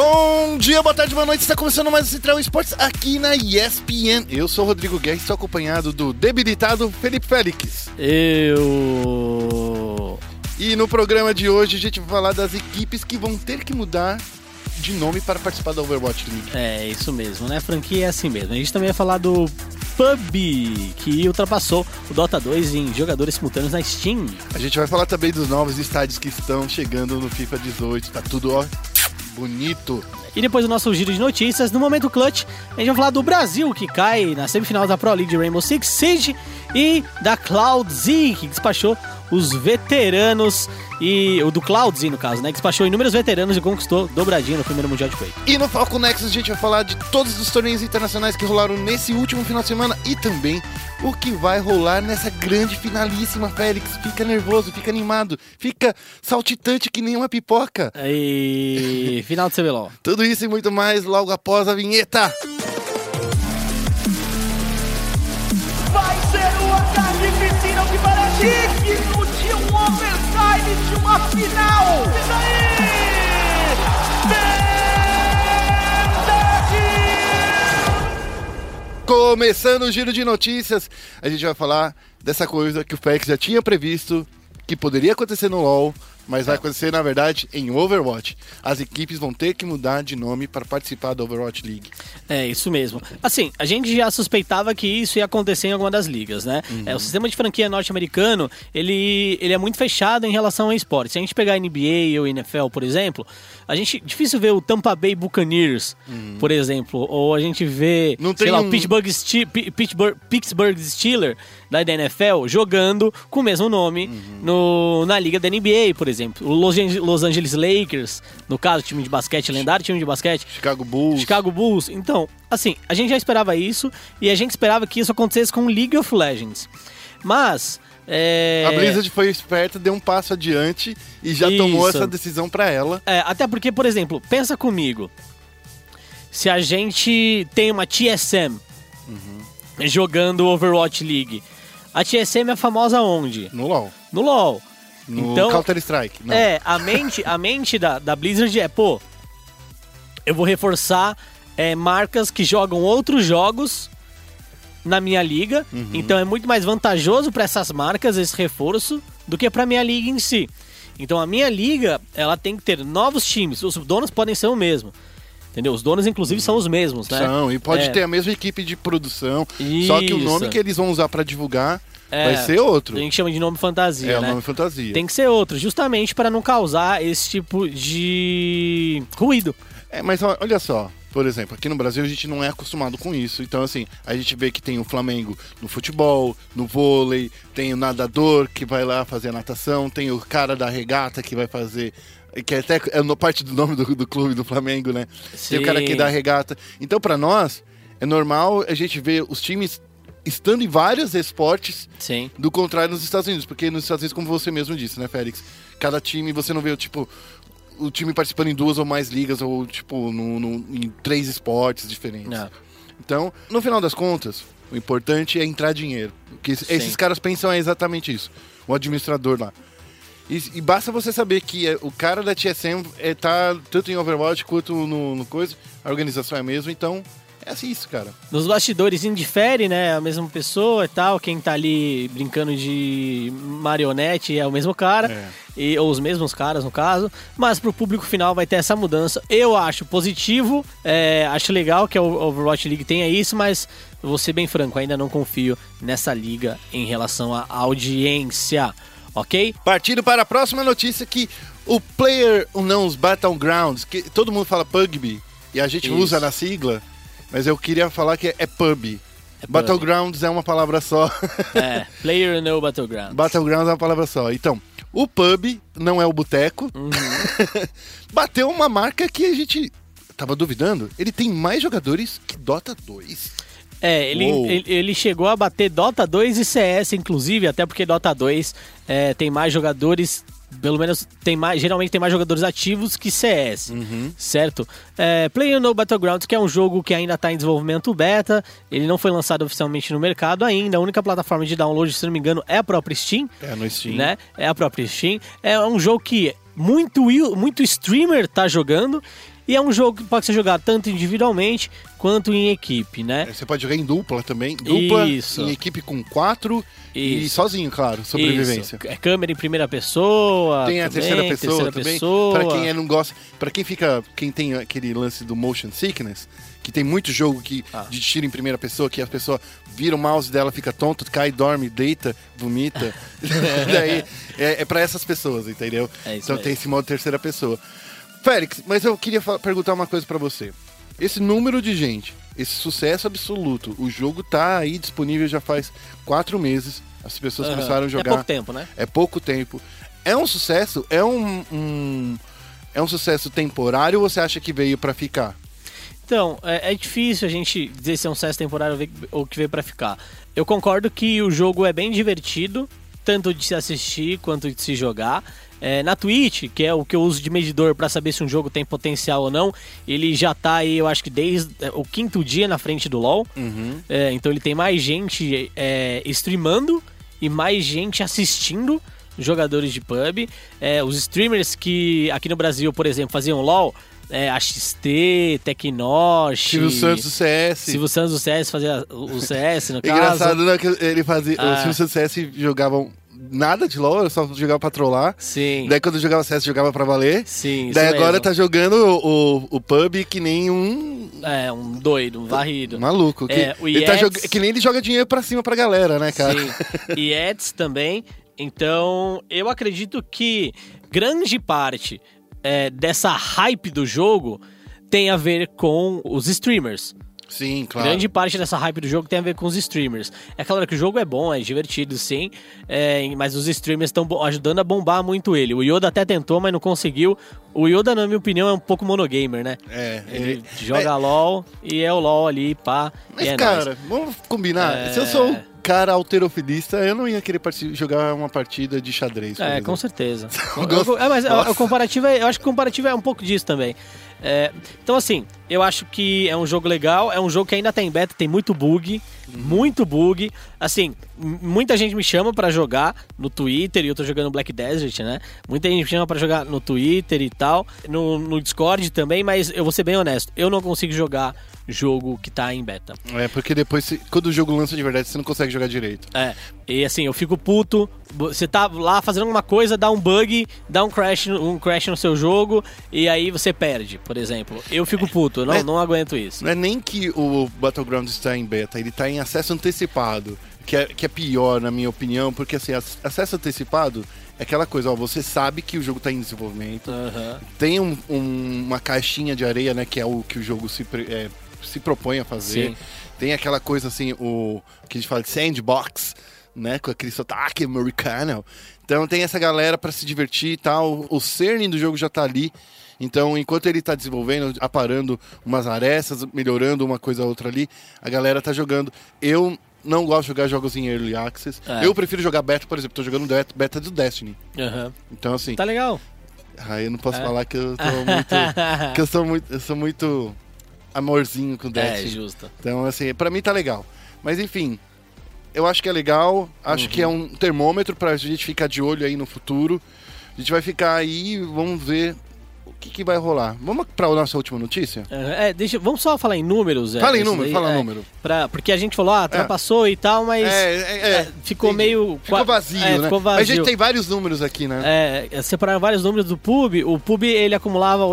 Bom dia, boa tarde, boa noite. Está começando mais o Central Esportes aqui na ESPN. Eu sou o Rodrigo Guerra e estou acompanhado do debilitado Felipe Félix. Eu. E no programa de hoje a gente vai falar das equipes que vão ter que mudar de nome para participar da Overwatch League. É, isso mesmo, né? Franquia é assim mesmo. A gente também vai falar do PUB, que ultrapassou o Dota 2 em jogadores simultâneos na Steam. A gente vai falar também dos novos estádios que estão chegando no FIFA 18. Tá tudo, ó, bonito. E depois do nosso giro de notícias, no momento clutch, a gente vai falar do Brasil, que cai na semifinal da Pro League de Rainbow Six Siege, e da Cloud Z, que despachou os veteranos e o do Cloud Z no caso, né, que despachou inúmeros veteranos e conquistou dobradinha no primeiro mundial de Quake. E no Falcon Nexus a gente vai falar de todos os torneios internacionais que rolaram nesse último final de semana e também o que vai rolar nessa grande finalíssima, Félix. Fica nervoso, fica animado, fica saltitante que nem uma pipoca. E final de CBLOL. Tudo isso e muito mais logo após a vinheta. De uma final. Isso aí! Começando o giro de notícias, a gente vai falar dessa coisa que o Félix já tinha previsto que poderia acontecer no LoL, mas vai acontecer na verdade em Overwatch. As equipes vão ter que mudar de nome para participar da Overwatch League. É, isso mesmo. Assim, a gente já suspeitava que isso ia acontecer em alguma das ligas, né? É, o sistema de franquia norte-americano, ele, ele é muito fechado em relação ao esporte. Se a gente pegar a NBA ou NFL, por exemplo, a gente difícil ver o Tampa Bay Buccaneers, por exemplo, ou a gente vê, Não sei tem lá, um- o Pittsburgh, Ste Pittsburgh, Pittsburgh Steelers da NFL jogando com o mesmo nome no, na liga da NBA, por exemplo. O Los, Los Angeles Lakers, no caso, time de basquete, lendário time de basquete, Chicago Bulls. Chicago Bulls. Então, assim, a gente já esperava isso e a gente esperava que isso acontecesse com League of Legends. Mas. É... A Blizzard foi esperta, deu um passo adiante e já tomou Isso. essa decisão para ela. É, até porque, por exemplo, pensa comigo. Se a gente tem uma TSM jogando Overwatch League, a TSM é famosa onde? No LoL. No LoL. No então, Counter-Strike. não. É, a mente, a mente da, da Blizzard é, pô, eu vou reforçar é, marcas que jogam outros jogos na minha liga. Então é muito mais vantajoso para essas marcas esse reforço do que para minha liga em si. Então a minha liga, ela tem que ter novos times. Os donos podem ser o mesmo. Entendeu? Os donos, inclusive, são os mesmos, né? São, e pode É. ter a mesma equipe de produção. Só que o nome Isso. que eles vão usar para divulgar É, vai ser outro. A gente chama de nome fantasia, É o né? nome fantasia. Tem que ser outro, justamente para não causar esse tipo de ruído. É, mas olha só, por exemplo, aqui no Brasil a gente não é acostumado com isso. Então, assim, a gente vê que tem o Flamengo no futebol, no vôlei, tem o nadador que vai lá fazer a natação, tem o cara da regata que vai fazer. Que é até é no parte do nome do, do clube do Flamengo, né? Tem o cara que Sim. dá regata. Então, pra nós, é normal a gente ver os times estando em vários esportes Sim. do contrário nos Estados Unidos, porque nos Estados Unidos, como você mesmo disse, né, Félix? Cada time, você não vê, tipo, o time participando em duas ou mais ligas, ou, tipo, no, no- em três esportes diferentes. É. Então, no final das contas, o importante é entrar dinheiro. Porque es- esses caras pensam é exatamente isso. O administrador lá. E, e basta você saber que é, o cara da TSM é, tá tanto em Overwatch quanto no, no coisa, a organização é a mesma, então é assim isso, cara. Nos bastidores indifere, né? A mesma pessoa e tal. Quem tá ali brincando de marionete é o mesmo cara. É. E, ou os mesmos caras, no caso. Mas pro público final vai ter essa mudança. Eu acho positivo. é, acho legal que a Overwatch League tenha isso, mas vou ser bem franco, ainda não confio nessa liga em relação à audiência. Ok? Partindo para a próxima notícia que o Player Unknown's Battlegrounds, que todo mundo fala PUBG e a gente Isso. usa na sigla, mas eu queria falar que é PUB. É. Battlegrounds é uma palavra só. É, Player No Battleground. Battlegrounds é uma palavra só. Então, o pub não é o boteco. Uhum. Bateu uma marca que a gente tava duvidando. Ele tem mais jogadores que Dota 2. É, ele, ele, ele chegou a bater Dota 2 e CS, inclusive, até porque Dota 2 é, tem mais jogadores, pelo menos tem mais, geralmente tem mais jogadores ativos que CS, certo? É, Player No Battlegrounds, que é um jogo que ainda está em desenvolvimento beta, ele não foi lançado oficialmente no mercado ainda, a única plataforma de download, se não me engano, é a própria Steam, É, no Steam. né? É a própria Steam. É um jogo que muito, muito streamer tá jogando. E é um jogo que pode ser jogado tanto individualmente quanto em equipe, né? Você pode jogar em dupla também. Dupla Isso. em equipe com quatro e Isso. sozinho, claro, sobrevivência. Isso. É câmera em primeira pessoa. Tem a também, terceira pessoa terceira também. pessoa. Pra quem é- não gosta, para quem fica, quem tem aquele lance do motion sickness, que tem muito jogo que Ah. de tiro em primeira pessoa, que a pessoa vira o mouse dela, fica tonto, cai, dorme, deita, vomita. Daí é, é para essas pessoas, entendeu? É isso então mesmo. tem esse modo terceira pessoa. Félix, mas eu queria perguntar uma coisa pra você. Esse número de gente, esse sucesso absoluto, o jogo tá aí disponível já faz quatro meses. As pessoas Aham. começaram a jogar É pouco tempo, né? é pouco tempo. É um sucesso? É um, um- é um sucesso temporário ou você acha que veio pra ficar? Então, é, é difícil a gente dizer se é um sucesso temporário ou que veio pra ficar. Eu concordo que o jogo é bem divertido, tanto de se assistir quanto de se jogar. É, na Twitch, que é o que eu uso de medidor pra saber se um jogo tem potencial ou não, ele já tá aí, eu acho que desde é, o quinto dia na frente do LoL. É, então ele tem mais gente é, streamando e mais gente assistindo jogadores de pub. É, os streamers que aqui no Brasil, por exemplo, faziam LoL, é, a XT, Tecnosh... Silvio Santos do CS. Silvio Santos do CS fazia o CS, no caso. Engraçado, né? Que ele fazia. Ah. O Silvio Santos do CS jogavam nada de LOL, só jogava pra trollar. Sim, Daí quando jogava CS, jogava pra valer. sim, Daí agora mesmo. tá jogando o, o, o pub que nem um É, um doido, um varrido. maluco. Que, É, o ele tá jog- que nem ele joga dinheiro pra cima pra galera, né, cara? Sim. E ads também. Então, eu acredito que grande parte é, dessa hype do jogo tem a ver com os streamers. Sim, claro. Grande parte dessa hype do jogo tem a ver com os streamers. É claro que o jogo é bom, é divertido, sim, é, mas os streamers estão ajudando a bombar muito ele. O Yoda até tentou, mas não conseguiu. O Yoda, na minha opinião, é um pouco monogamer, né? É, Ele ele. joga LOL e é o LOL ali, pá. Mas, e é cara, vamos combinar. É. Se eu sou cara alterofilista, eu não ia querer jogar uma partida de xadrez. É, exemplo. com certeza. Eu é, mas Nossa. o comparativo é, eu acho que o comparativo é um pouco disso também. É, então, assim, eu acho que é um jogo legal, é um jogo que ainda tem beta, tem muito bug, muito bug. Assim, muita gente me chama pra jogar no Twitter, e eu tô jogando Black Desert, né? Muita gente me chama pra jogar no Twitter e tal, no, no Discord também, mas eu vou ser bem honesto, eu não consigo jogar jogo que tá em beta. É, porque depois, quando o jogo lança de verdade, você não consegue jogar direito. É, e assim, eu fico puto. Você tá lá fazendo alguma coisa, dá um bug, dá um crash, um crash no seu jogo, e aí você perde, por exemplo. Eu fico puto, eu não, Mas- não aguento isso. Não é nem que o Battlegrounds está em beta, ele está em acesso antecipado, que é, que é pior, na minha opinião, porque assim, ac- acesso antecipado é aquela coisa, ó, você sabe que o jogo está em desenvolvimento, Aham. tem um- um- uma caixinha de areia, né, que é o que o jogo se, pre- é, se propõe a fazer. Sim. Tem aquela coisa assim, o que a gente fala de sandbox, né, com aquele sotaque americano. Então tem essa galera para se divertir e tal. O cerne do jogo já tá ali. Então, enquanto ele tá desenvolvendo, aparando umas arestas, melhorando uma coisa ou outra ali, a galera tá jogando. Eu não gosto de jogar jogos em Early Access. É. Eu prefiro jogar beta, por exemplo, tô jogando beta, do Destiny. Aham. Então, assim, Tá legal. aí eu não posso É. falar que eu tô muito. que eu sou muito. Eu sou muito amorzinho com é, Destiny. justo. Então, assim, pra mim tá legal. Mas enfim, eu acho que é legal. Acho que é Uhum. um termômetro pra gente ficar de olho aí no futuro. A gente vai ficar aí, vamos ver o que, que vai rolar. Vamos pra nossa última notícia? Aham. É, deixa, vamos só falar em números. é, Fala em número, daí, fala é, número. Pra, porque a gente falou, ah, ultrapassou e tal, mas É, é, é, é, ficou entendi. meio. Ficou vazio, é, né? Ficou Mas a vazio. gente tem vários números aqui, né? É, separaram vários números do PUB. O PUB ele acumulava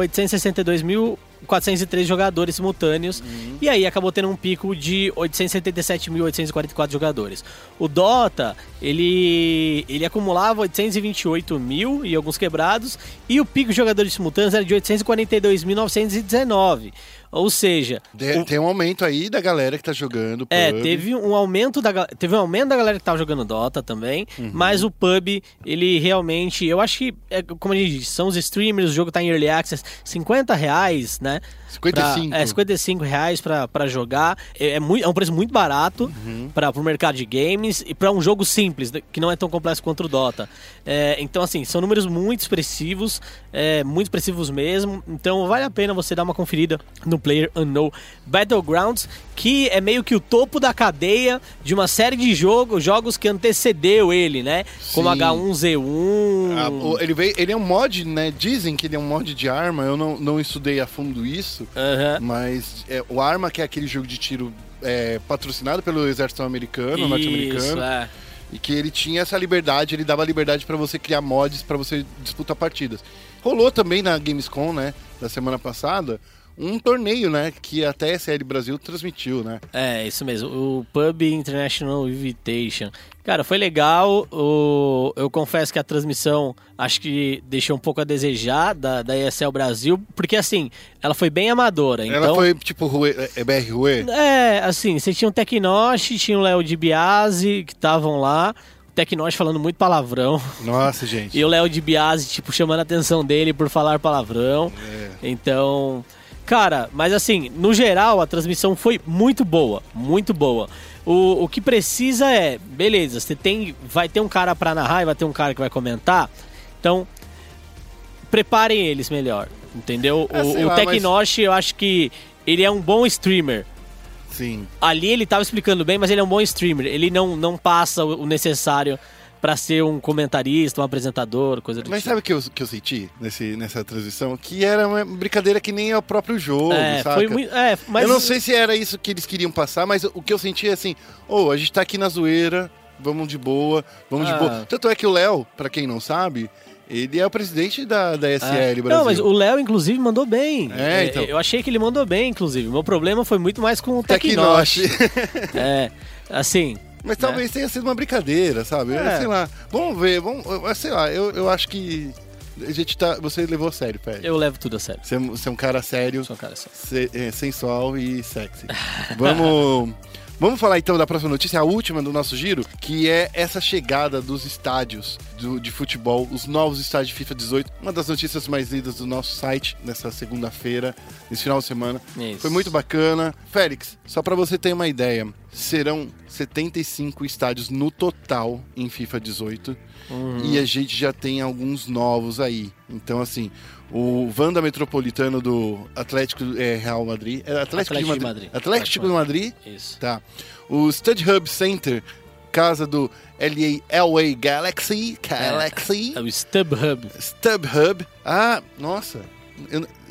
862.403 jogadores simultâneos e aí acabou tendo um pico de 877.844 jogadores. O Dota ele ele acumulava 828 mil e alguns quebrados e o pico de jogadores simultâneos era de 842.919. Ou seja, De- o- Tem um aumento aí da galera que tá jogando. é, pub. teve um aumento da teve um aumento da galera que tava jogando Dota também, Uhum. mas o pub, ele realmente, eu acho que é, como a gente disse, são os streamers, o jogo tá em early access, 50 reais, né? 55. Pra, é, 55 reais pra, pra jogar. É, é, muito, é um preço muito barato Uhum. para pro mercado de games e pra um jogo simples, né, que não é tão complexo quanto o Dota. É, então, assim, são números muito expressivos, é, muito expressivos mesmo. Então, vale a pena você dar uma conferida no Player Unknown Battlegrounds, que é meio que o topo da cadeia de uma série de jogos, jogos que antecedeu ele, né? Como Sim. H1Z1. Ah, o- ele, veio, ele é um mod, né? Dizem que ele é um mod de arma. Eu não, não estudei a fundo isso. Aham. Mas é, o Arma, que é aquele jogo de tiro é, patrocinado pelo exército americano, Isso, norte-americano, é. e que ele tinha essa liberdade, ele dava liberdade pra você criar mods pra você disputar partidas. Rolou também na Gamescom, né, da semana passada, um torneio, né, que até a SL Brasil transmitiu, né? É, isso mesmo. O Pub International Invitation. Cara, foi legal. O... Eu confesso que a transmissão acho que deixou um pouco a desejar da, da ESL Brasil, porque assim, ela foi bem amadora. Então, Ela foi tipo Rue, é, BR Rue? É, assim, você tinha o Tecnosh, tinha o Léo de Biase que estavam lá. O Tecnosh falando muito palavrão. Nossa, gente. E o Léo de Biase, tipo, chamando a atenção dele por falar palavrão. É. Então, cara, mas assim, no geral, a transmissão foi muito boa, muito boa. O, o que precisa é, beleza, você tem, vai ter um cara pra narrar e vai ter um cara que vai comentar. Então, preparem eles melhor, entendeu? É, o o lá, Tecnosh, eu acho que ele é um bom streamer. Sim. Ali ele tava explicando bem, mas ele é um bom streamer. Ele não, não passa o necessário pra ser um comentarista, um apresentador, coisa do Mas tipo. sabe o que eu, que eu senti nesse, nessa transição? Que era uma brincadeira que nem é o próprio jogo, É, saca? foi muito. É, mas Eu não sei se era isso que eles queriam passar, mas o que eu senti é assim, ô, a gente tá aqui na zoeira, vamos de boa, vamos Ah. de boa. Tanto é que o Léo, pra quem não sabe, ele é o presidente da, da SL É. Brasil. Não, mas o Léo, inclusive, mandou bem. É, então. Eu achei que ele mandou bem, inclusive. Meu problema foi muito mais com o Tecnosh. Tecnosh. É, assim. Mas talvez tenha sido uma brincadeira, sabe? É. Sei lá. Vamos ver, vamos, sei lá, eu, eu acho que a gente tá, você levou a sério, Pé. Eu levo tudo a sério. Você, é um- você é um cara sério, Sou um cara sério. se- é, sensual e sexy. Vamos, vamos falar então da próxima notícia, a última do nosso giro, que é essa chegada dos estádios do- de futebol, os novos estádios de FIFA 18. Uma das notícias mais lidas do nosso site nessa segunda-feira, nesse final de semana. Isso. Foi muito bacana. Félix, só pra você ter uma ideia, serão 75 estádios no total em FIFA 18. Uhum. E a gente já tem alguns novos aí. Então, assim, o Vanda Metropolitano do Atlético é, Real Madrid. É Atlético, Atlético de de Madrid. Madrid. Atlético de Madrid. Isso. Tá. O Stud Hub Center, casa do LA, LA Galaxy. Galaxy. É o StubHub. Stub Hub. Ah, nossa.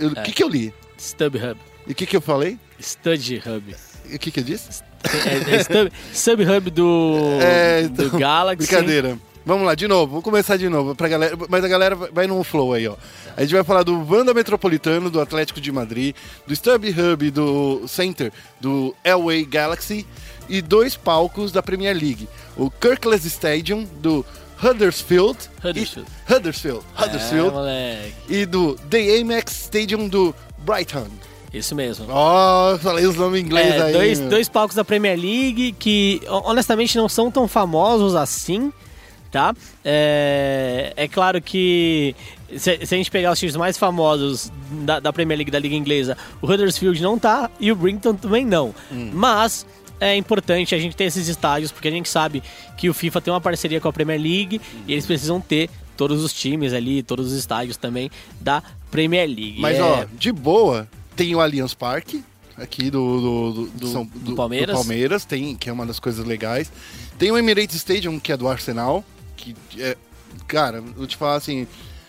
O É. que, que eu li? StubHub. E o que, que eu falei? StudHub. E o que, que eu disse? É, é Stub, StubHub do, É, do então, Galaxy. Brincadeira. Vamos lá, de novo, vamos começar de novo, pra galera, mas a galera vai no flow aí, ó. A gente vai falar do Vanda Metropolitano, do Atlético de Madrid, do Stub Hub do Center, do LA Galaxy e dois palcos da Premier League. O Kirkland Stadium, do Huddersfield. Huddersfield. E, Huddersfield. Huddersfield. É, e do The Amex Stadium do Brighton. Isso mesmo. Ó, falei os nomes em inglês É, aí. dois, meu. dois palcos da Premier League que ho- honestamente não são tão famosos assim, tá? É, é claro que se, se a gente pegar os times mais famosos da, da Premier League da Liga Inglesa, o Huddersfield não tá e o Brinton também não. Hum. Mas é importante a gente ter esses estádios porque a gente sabe que o FIFA tem uma parceria com a Premier League e eles precisam ter todos os times ali, todos os estádios também da Premier League. Mas, É, ó, de boa, tem o Allianz Parque, aqui do, do, do, do, São- do- Palmeiras. do Palmeiras, tem, que é uma das coisas legais. Tem o Emirates Stadium, que é do Arsenal, que é. Cara, eu vou te falar assim.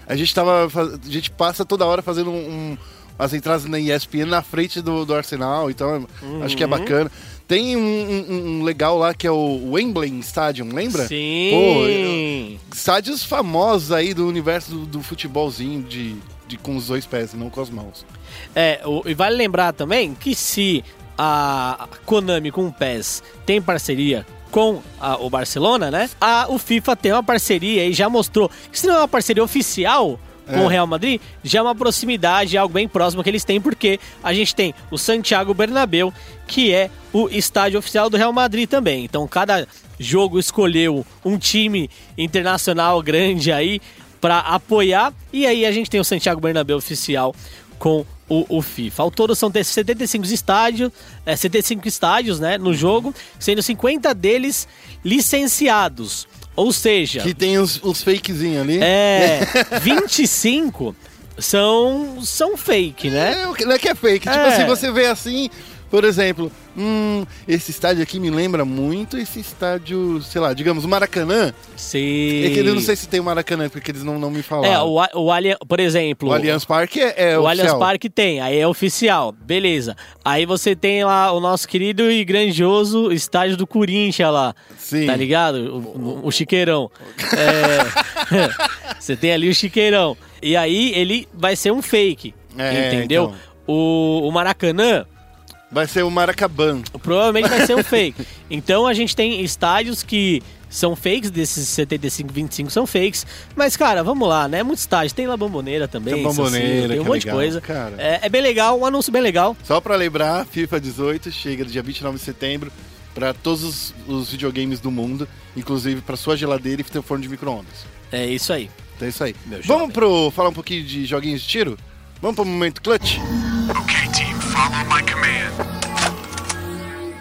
A gente tava. A gente passa toda hora fazendo um. um- as entradas na ESPN na frente do, do Arsenal, então acho que é bacana. Tem um, um- um legal lá que é o Wembley Stadium, lembra? Sim. Pô, estádios famosos aí do universo do, do futebolzinho de, de com os dois pés, não com as mãos. É, o- e vale lembrar também que se a Konami com o PES tem parceria com a- o Barcelona, né? A, o FIFA tem uma parceria e já mostrou que se não é uma parceria oficial com É. o Real Madrid, já é uma proximidade, algo bem próximo que eles têm, porque a gente tem o Santiago Bernabéu, que é o estádio oficial do Real Madrid também. Então cada jogo escolheu um time internacional grande aí para apoiar e aí a gente tem o Santiago Bernabéu oficial com o, o FIFA. Ao todo são 75 estádios, é, 75 estádios né, no jogo, sendo 50 deles licenciados. Ou seja, Que tem os, os fakezinhos ali. é, 25 são, são fake, né? É, não é que é fake. Tipo É. assim, você vê assim, por exemplo, hum, esse estádio aqui me lembra muito esse estádio, sei lá, digamos, o Maracanã. Sim. É que eu não sei se tem o Maracanã, porque eles não, não me É, falaram. o, A- o Allianz, por exemplo. o Allianz Parque é, é o Allianz oficial. Parque tem, aí é oficial, beleza. Aí você tem lá o nosso querido e grandioso estádio do Corinthians lá, Sim. tá ligado? O, o- o Chiqueirão. É, você tem ali o Chiqueirão. E aí ele vai ser um fake, É, entendeu? então. O, o Maracanã Vai ser o Maracaban. provavelmente vai ser um fake. Então a gente tem estádios que são fakes, desses 75, 25 são fakes. Mas, cara, vamos lá, né? É muito estádio. Tem La Bomboneira também. Tem Bomboneira, Saci, tem um é monte legal, de coisa. cara. É, é bem legal, um anúncio bem legal. Só pra lembrar, FIFA 18 chega dia 29 de setembro pra todos os, os videogames do mundo, inclusive pra sua geladeira e teu forno de micro-ondas. É isso aí. Então é isso aí. Meu Vamos jovem. pro falar um pouquinho de joguinhos de tiro? Vamos pro momento clutch? My command.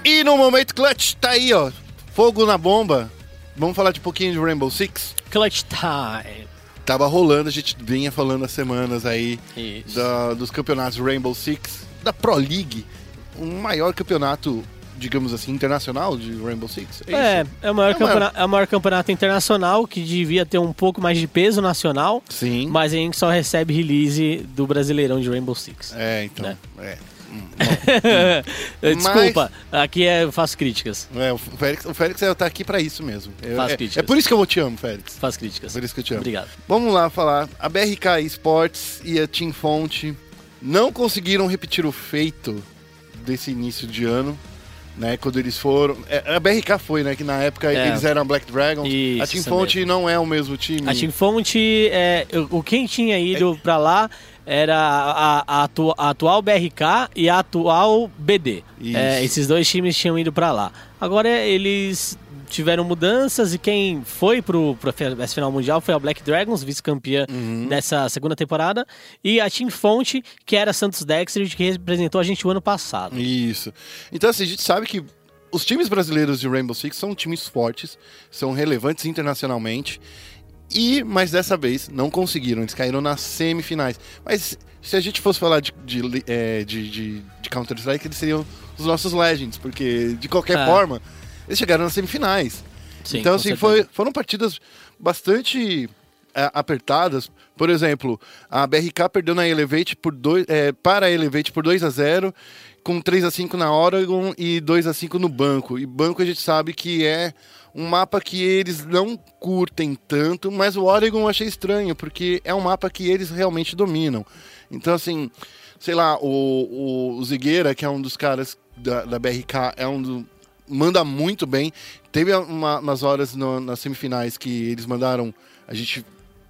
E no momento clutch tá aí, ó. Fogo na bomba. Vamos falar de um pouquinho de Rainbow Six. Clutch Time. Tava rolando, a gente vinha falando has semanas aí da- dos campeonatos Rainbow Six, da Pro League, o maior campeonato, digamos assim, internacional de Rainbow Six. É, isso? é o, maior É o campeonato, é o maior campeonato internacional que devia ter um pouco mais de peso nacional, Sim. mas a gente só recebe release do Brasileirão de Rainbow Six. É, então. Né? É. Desculpa, aqui é, eu faço críticas. É, o Félix, o Félix tá aqui pra isso mesmo. Eu- Faz é, críticas. é por isso que eu te amo, Félix. Faço críticas. Por isso que eu te amo. Obrigado. Vamos lá falar. A BRK Esports e a Team Fonte não conseguiram repetir o feito desse início de ano, né? Quando eles foram. é, a BRK foi, né? Que na época É. eles eram Black Dragons. Isso, a Team Fonte não é o mesmo time. A Team Fonte, é, o quem tinha ido pra lá era a, a atu- a atual BRK e a atual BD. É, esses dois times tinham ido pra lá. Agora eles tiveram mudanças e quem foi pro, pro essa final mundial foi a Black Dragons, vice-campeã Uhum. dessa segunda temporada, e a Team Fonte, que era Santos Dexter, que representou a gente o ano passado. Isso. Então, assim, a gente sabe que os times brasileiros de Rainbow Six são times fortes, são relevantes internacionalmente. E, mas dessa vez, não conseguiram. Eles caíram nas semifinais. Mas se a gente fosse falar de, de, é, de, de- de Counter-Strike, eles seriam os nossos Legends. Porque, de qualquer É. forma, eles chegaram nas semifinais. Sim, então, assim, foi, foram partidas bastante é, apertadas. Por exemplo, a BRK perdeu na Elevate por dois, é, para a Elevate por 2 a 0 com 3 a 5 na Oregon e 2 a 5 no banco. E banco a gente sabe que é um mapa que eles não curtem tanto, mas o Oregon eu achei estranho, porque é um mapa que eles realmente dominam. Então, assim, sei lá, o, o, Zigueira, que é um dos caras da, da BRK, é um do, manda muito bem. Teve uma- umas horas no- nas semifinais que eles mandaram a gente,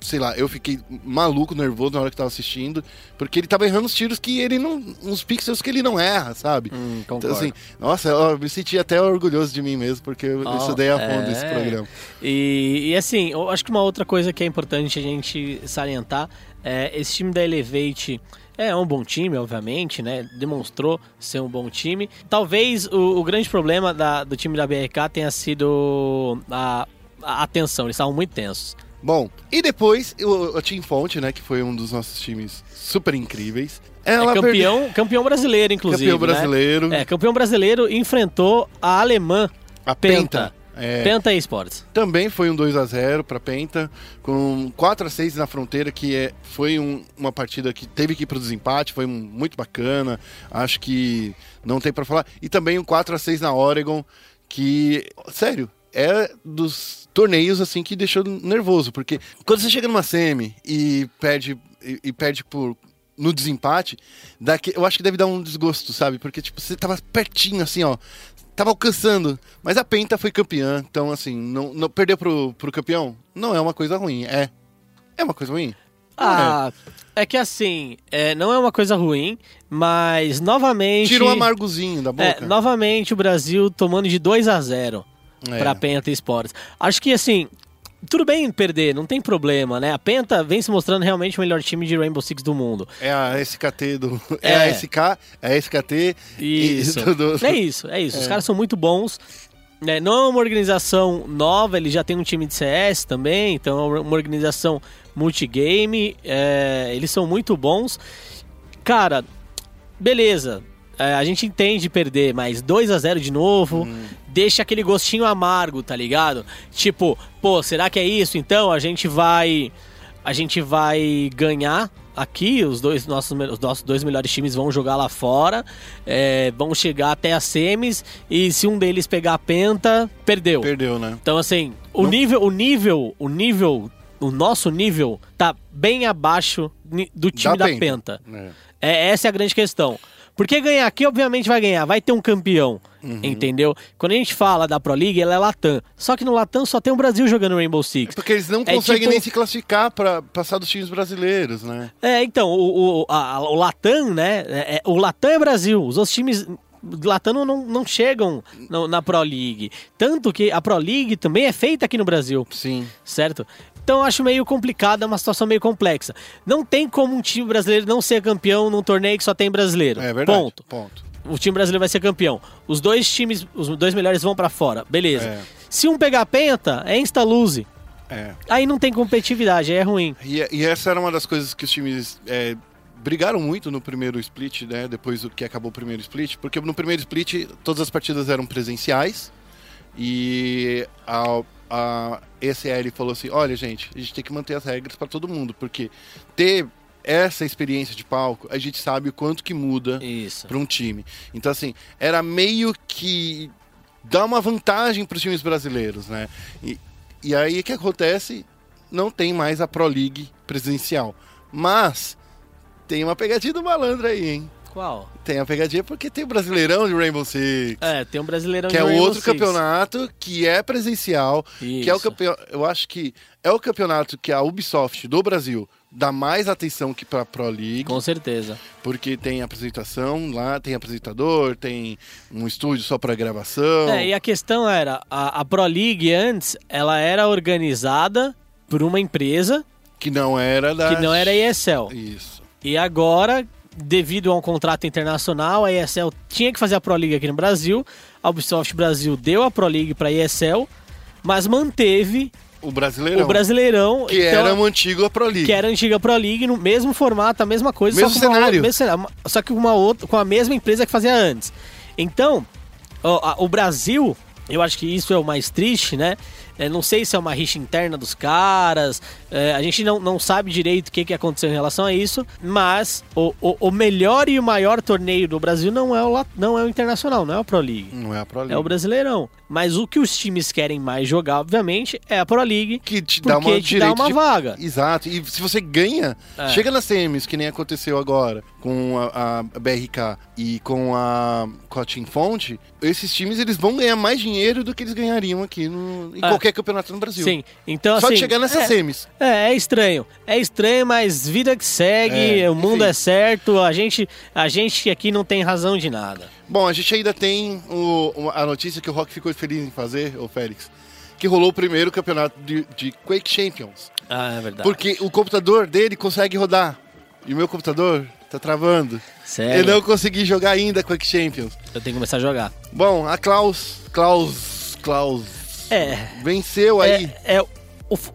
sei lá, eu fiquei maluco, nervoso na hora que tava assistindo, porque ele tava errando os tiros que ele não, uns pixels que ele não erra, sabe? Hum, Então, assim, nossa, eu me senti até orgulhoso de mim mesmo, porque eu Oh, estudei a fundo é. esse programa. E, e, assim, eu acho que uma outra coisa que é importante a gente salientar é esse time da Elevate é um bom time, obviamente, né? Demonstrou ser um bom time. Talvez o, o grande problema da- do time da BRK tenha sido a, a atenção, eles estavam muito tensos. Bom, e depois o, Team Fonte, né, que foi um dos nossos times super incríveis. Ela é campeão, campeão brasileiro, inclusive. campeão né? brasileiro, É, campeão brasileiro enfrentou a alemã a Penta. Penta. É, Penta Esports. Também Também foi um 2 a 0 para Penta, com 4 a 6 na fronteira, que é, foi um- uma partida que teve que ir para o desempate, foi um- muito bacana. Acho que não tem para falar. E também um 4 a 6 na Oregon, que, sério, é dos torneios assim que deixou nervoso, porque quando você chega numa semi e perde e, e perde por no desempate, dá que- eu acho que deve dar um desgosto, sabe? Porque tipo, você tava pertinho assim, ó, tava alcançando, mas a Penta foi campeã, então assim, não, não perdeu pro, pro campeão, não é uma coisa ruim, é. É uma coisa ruim? Não Ah, é que assim, é, não é uma coisa ruim, mas novamente. Tira o amargozinho da É, boca. novamente o Brasil tomando de 2 a 0 É. pra Penta Esportes. Acho que assim, tudo bem perder, não tem problema, né? A Penta vem se mostrando realmente o melhor time de Rainbow Six do mundo. É a SKT do. É, É. a SK, é a SKT. e- Isso. do- do- É isso, é isso. Os caras são muito bons. né, não é uma organização nova, ele já tem um time de CS também, então é uma organização multigame, é, eles são muito bons. Cara, beleza, é, a gente entende perder, mas 2 a 0 de novo, deixa aquele gostinho amargo, tá ligado? Tipo, pô, será que é isso? Então a gente vai a gente vai ganhar aqui, os dois nossos, os nossos dois melhores times vão jogar lá fora, é, vão chegar até as semis e se um deles pegar a penta, perdeu. Perdeu, né? Então assim, o nível, o nível, o nível, o nosso nível tá bem abaixo do time da, penta. É. É, essa é a grande questão. Porque ganhar aqui, obviamente, vai ganhar. Vai ter um campeão. Uhum. Entendeu? Quando a gente fala da Pro League, ela é Latam. Só que no Latam só tem o Brasil jogando Rainbow Six. Porque eles não É conseguem tipo- nem se classificar pra passar dos times brasileiros, né? É, então, o, o, a- o Latam, né? é- é- o Latam é Brasil. Os outros times Latam não, não, não chegam no- na Pro League. Tanto que a Pro League também é feita aqui no Brasil. Sim. certo? Então eu acho meio complicado, é uma situação meio complexa. Não tem como um time brasileiro não ser campeão num torneio que só tem brasileiro. É verdade. Ponto. Ponto. O time brasileiro vai ser campeão. Os dois times, os dois melhores vão pra fora. Beleza. É. Se um pegar a penta, é insta-lose. É. Aí não tem competitividade, aí é ruim. E, e essa era uma das coisas que os times é, brigaram muito no primeiro split, né? Depois do que acabou o primeiro split, porque no primeiro split todas as partidas eram presenciais e a, a ECL falou assim: olha, gente, a gente tem que manter as regras para todo mundo, porque ter essa experiência de palco, a gente sabe o quanto que muda para um time. Então, assim, era meio que dar uma vantagem para os times brasileiros, né? E, e aí o que acontece? Não tem mais a Pro League presencial. Mas tem uma pegadinha do malandro aí, hein? Qual? Tem a pegadinha porque tem o Brasileirão de Rainbow Six. É, tem um brasileirão Que de é Rainbow outro Six. campeonato que é presencial, que é o Isso. campeão, eu acho que é o campeonato que a Ubisoft do Brasil dá mais atenção que para Pro League. Com certeza. Porque tem apresentação lá, tem apresentador, tem um estúdio só para gravação. É, e a questão era, a, a Pro League antes, ela era organizada por uma empresa Que não era da. que não era a ESL. Isso. E agora, devido a um contrato internacional, a ESL tinha que fazer a Pro League aqui no Brasil. A Ubisoft Brasil deu a Pro League para a ESL, mas manteve O Brasileirão. o Brasileirão, Que então, era um antigo Pro League. que era a antiga Pro League, no mesmo formato, a mesma coisa, Mesmo uma cenário. outra- mesmo cenário, só que com uma outra, com a mesma empresa que fazia antes. Então, ó, a- o Brasil, eu acho que isso é o mais triste, né? É, não sei se é uma rixa interna dos caras, é, a gente não, não sabe direito o que, que aconteceu em relação a isso, mas o, o, o melhor e o maior torneio do Brasil não é o, não é o Internacional, não é o Pro League. Não é a Pro League. É o Brasileirão. Mas o que os times querem mais jogar, obviamente, é a Pro League. Que te dá uma te dá uma de- vaga. Exato. E se você ganha, É. chega nas semis, que nem aconteceu agora com a, a BRK e com a, com a Team Fonte, esses times eles vão ganhar mais dinheiro do que eles ganhariam aqui no, em É. qualquer campeonato no Brasil. Sim, então Só assim... de chegar nessas é, semis. É, é estranho. É estranho, mas vida que segue, É, o mundo enfim. é certo, a gente, a gente aqui não tem razão de nada. Bom, a gente ainda tem o- a notícia que o Rock ficou feliz em fazer, o Félix, que rolou o primeiro campeonato de, de Quake Champions. Ah, é verdade. Porque o computador dele consegue rodar. E o meu computador tá travando. Sério, Eu não consegui jogar ainda Quake Champions. eu tenho que começar a jogar. Bom, a Klaus. Klaus. Klaus. É, Venceu aí. é, é o,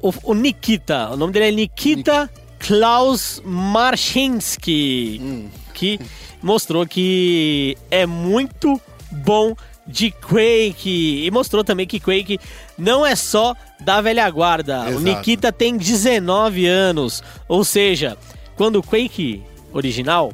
o, o Nikita, o nome dele é Nikita Klaus Marchinski, Hum. Que mostrou que é muito bom de Quake. E mostrou também que Quake não é só da velha guarda. O Exato. Nikita tem 19 anos. Ou seja, quando o Quake original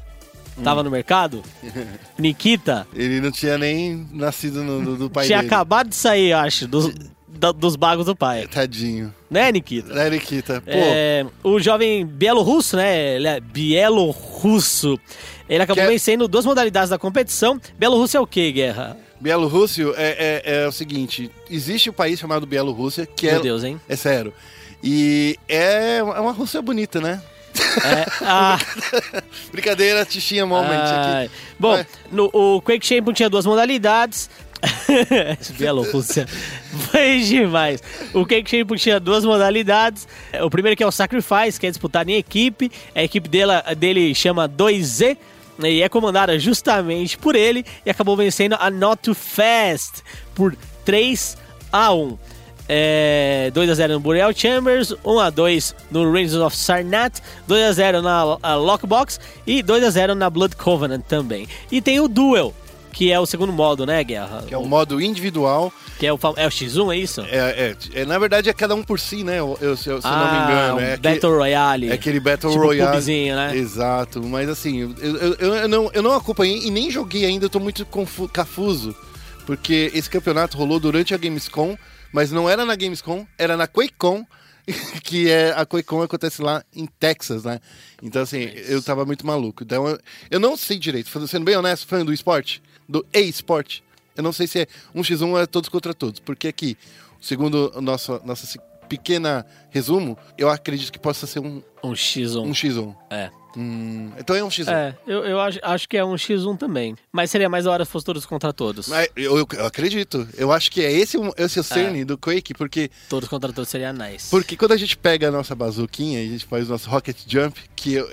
tava no mercado, Nikita Ele não tinha nem nascido no, do, do pai tinha dele. acabado de sair, acho, dos, da- dos bagos do pai. Tadinho. Né, Nikita? Né, Nikita? Pô, É, o jovem bielorrusso, né? Ele é bielorrusso. Ele acabou Que vencendo duas modalidades da competição. Bielorrusso é o quê, Guerra? Bielorrússio é, é, é o seguinte: existe um país chamado Bielorrússia, que Meu é. Deus, hein? É sério. E é é uma Rússia bonita, né? É, ah, Brincadeira, Tichinha Moment ai. aqui. Bom, no, o Quake Champion tinha duas modalidades. Bielorrússia. Foi demais. O Champion tinha duas modalidades. O primeiro que é o Sacrifice, que é disputado em equipe. A equipe dele, dele chama 2Z. E é comandada justamente por ele. E acabou vencendo a Not Too Fast por 3 a 1 é, 2x0 no Burial Chambers, 1x2 no Rangers of Sarnat, 2x0 na a Lockbox e 2x0 na Blood Covenant também. E tem o Duel, que é o segundo modo, né, Guerra? Que é o modo individual. Que é o, é o X1, é isso? É, é, é, na verdade é cada um por si, né? Eu, eu- se eu eu não me Ah, engano. um É aquele- Battle Royale. É aquele Battle Tipo Royale. PUBGzinho, né? Exato, mas assim, eu, eu, eu- não, eu não acompanhei e nem joguei ainda, eu tô muito confu- cafuso. Porque esse campeonato rolou durante a Gamescom, mas não era na Gamescom, era na QuakeCon, que é a QuakeCon acontece lá em Texas, né? Então assim, eu tava muito maluco. Então eu, eu não sei direito, sendo bem honesto, fã do esporte, do e-sport, eu não sei se é um x1 ou é todos contra todos, porque aqui, segundo o nosso nossa se- pequena resumo, eu acredito que possa ser um, Um X1. um x1. É. Hum, então é um x1. É, eu, eu acho, acho que é um X1 também. Mas seria mais da hora se fosse todos contra todos. Mas eu, eu- eu acredito. Eu acho que é esse, o- esse é o cerne do Quake, porque, Todos contra todos seria nice. porque quando a gente pega a nossa bazuquinha e a gente faz o nosso Rocket Jump, que eu-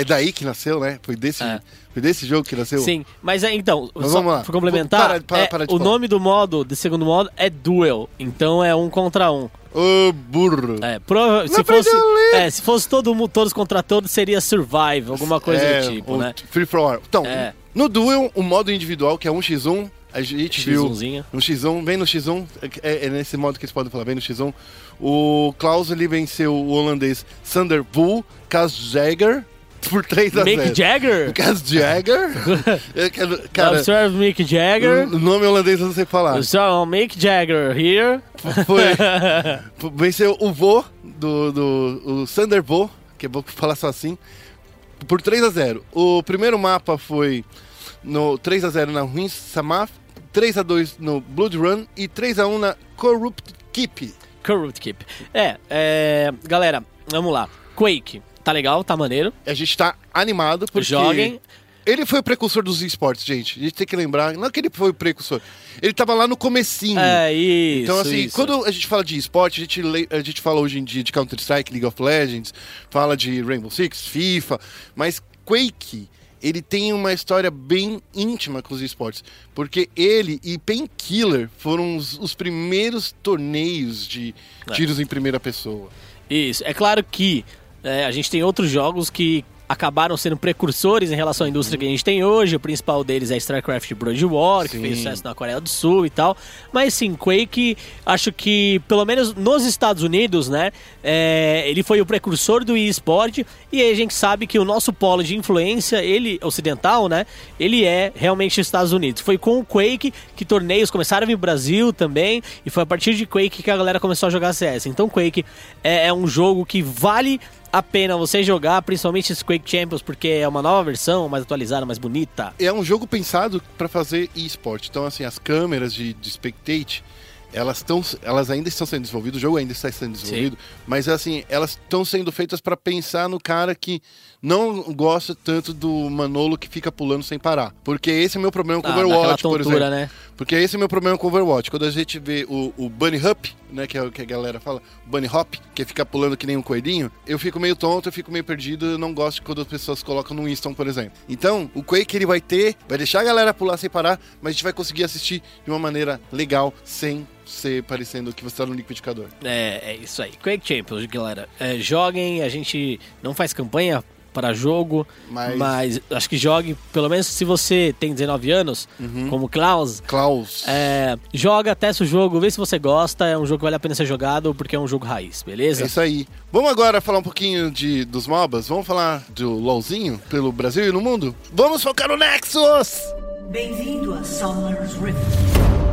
é daí que nasceu, né? Foi desse, É. foi desse jogo que nasceu. Sim, mas é, então, Mas vamos lá. pra complementar, Para- para- é, para de o nome do modo, do segundo modo, é Duel. Então é um contra um. Ô, burro. É, prova- se, fosse, é, se fosse todo, mu- todos contra todos, seria Survive, alguma coisa É, do tipo, né? Free for All. Então, É. no Duel, o modo individual, que é um x1, a gente viu X1zinho. no x1, bem no x1, é, é nesse modo que eles podem falar, bem no x1, o Klaus ele venceu o holandês Sander Bull, Cas Jagger, por 3 a 0 Mick Jagger? Cas Jagger? Eu quero- Cara, Observe Mick Jagger. o nome holandês eu não sei falar. So, Mick Jagger here. Foi, venceu o Vô, do, do o Sander Vô, que é bom falar só assim, por 3 a 0 O primeiro mapa foi no 3 a 0 na Ruins Samaf, 3 a 2 no Blood Run e 3 a 1 na Corrupt Keep. Corrupt Keep. É, é, galera, vamos lá. Quake, tá legal, tá maneiro. A gente tá animado porque Joguem. ele foi o precursor dos esportes, gente. A gente tem que lembrar, não é que ele foi o precursor, ele tava lá no comecinho. É, isso. Então, assim, isso. quando a gente fala de esporte, a gente, a gente fala hoje em dia de Counter-Strike, League of Legends, fala de Rainbow Six, FIFA, mas Quake, ele tem uma história bem íntima com os esportes, porque ele e Painkiller foram os, os primeiros torneios de É. tiros em primeira pessoa. Isso. É claro que é, a gente tem outros jogos que acabaram sendo precursores em relação à indústria que a gente tem hoje. O principal deles é StarCraft Brood War, que fez sucesso na Coreia do Sul e tal. Mas sim, Quake, acho que pelo menos nos Estados Unidos, né, é, ele foi o precursor do eSport e aí a gente sabe que o nosso polo de influência, ele ocidental, né, ele é realmente os Estados Unidos. Foi com o Quake que torneios começaram a vir pro Brasil também e foi a partir de Quake que a galera começou a jogar CS. Então Quake é, é um jogo que vale a pena você jogar, principalmente esse Quake Champions, porque é uma nova versão, mais atualizada, mais bonita. É um jogo pensado para fazer esporte. Então, assim, as câmeras de, de spectate, elas estão, elas ainda estão sendo desenvolvidas, o jogo ainda está sendo desenvolvido, mas assim, elas estão sendo feitas para pensar no cara que não gosta tanto do Manolo que fica pulando sem parar. Porque esse é o meu problema com Ah, Overwatch, daquela por tontura, exemplo. né? Porque esse é o meu problema com Overwatch. Quando a gente vê o, o Bunny Hop, né, que é o que a galera fala, Bunny Hop, que é ficar pulando que nem um coelhinho, eu fico meio tonto, eu fico meio perdido, eu não gosto quando as pessoas colocam no Winston, por exemplo. Então, o Quake ele vai ter, vai deixar a galera pular sem parar, mas a gente vai conseguir assistir de uma maneira legal, sem ser parecendo que você tá no liquidificador. É, é isso aí. Quake Champions, galera. É, joguem, a gente não faz campanha para jogo, Mas- mas... acho que jogue, pelo menos se você tem 19 anos, Uhum. como Klaus, Klaus. é, joga, testa o jogo, vê se você gosta, é um jogo que vale a pena ser jogado, porque é um jogo raiz, É beleza? isso aí. Vamos agora falar um pouquinho de, dos MOBAs? Vamos falar do LOLzinho pelo Brasil e no mundo? Vamos focar no Nexus! Bem-vindo a Summer's Rift.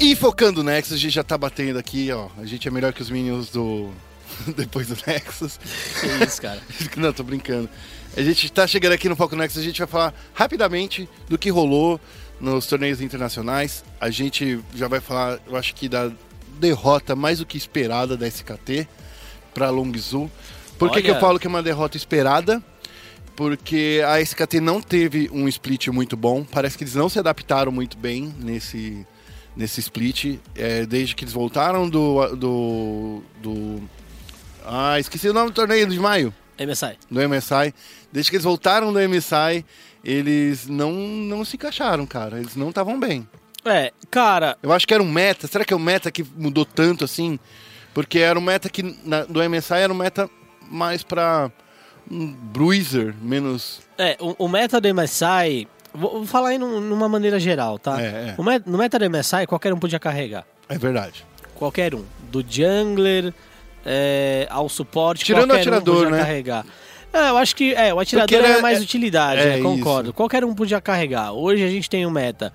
E focando no Nexus, a gente já tá batendo aqui, ó. A gente é melhor que os Minions do. Depois do Nexus. Que isso, cara. Não, tô brincando. A gente tá chegando aqui no Foco Nexus, a gente vai falar rapidamente do que rolou nos torneios internacionais. A gente já vai falar, eu acho que da derrota mais do que esperada da SKT pra Longzhu. Por que, que eu falo que é uma derrota esperada? Porque a SKT não teve um split muito bom. Parece que eles não se adaptaram muito bem nesse, nesse split. É, desde que eles voltaram do, do, do. Ah, esqueci o nome do torneio de maio MSI. do MSI. Desde que eles voltaram do MSI, eles não, não se encaixaram, cara. Eles não estavam bem. É, cara, Eu acho que era um meta. Será que é um meta que mudou tanto assim? Porque era um meta que na- do MSI era um meta mais pra um bruiser, menos. é, o, o meta do MSI. Vou, falar aí num- numa maneira geral, tá? É, é. No meta do MSI, qualquer um podia carregar. É verdade. Qualquer um. Do jungler é, ao suporte. Tirando qualquer o atirador, um podia né? carregar. É, eu acho que é, o atirador é era- mais é- utilidade, é é, concordo. isso. Qualquer um podia carregar. Hoje a gente tem um meta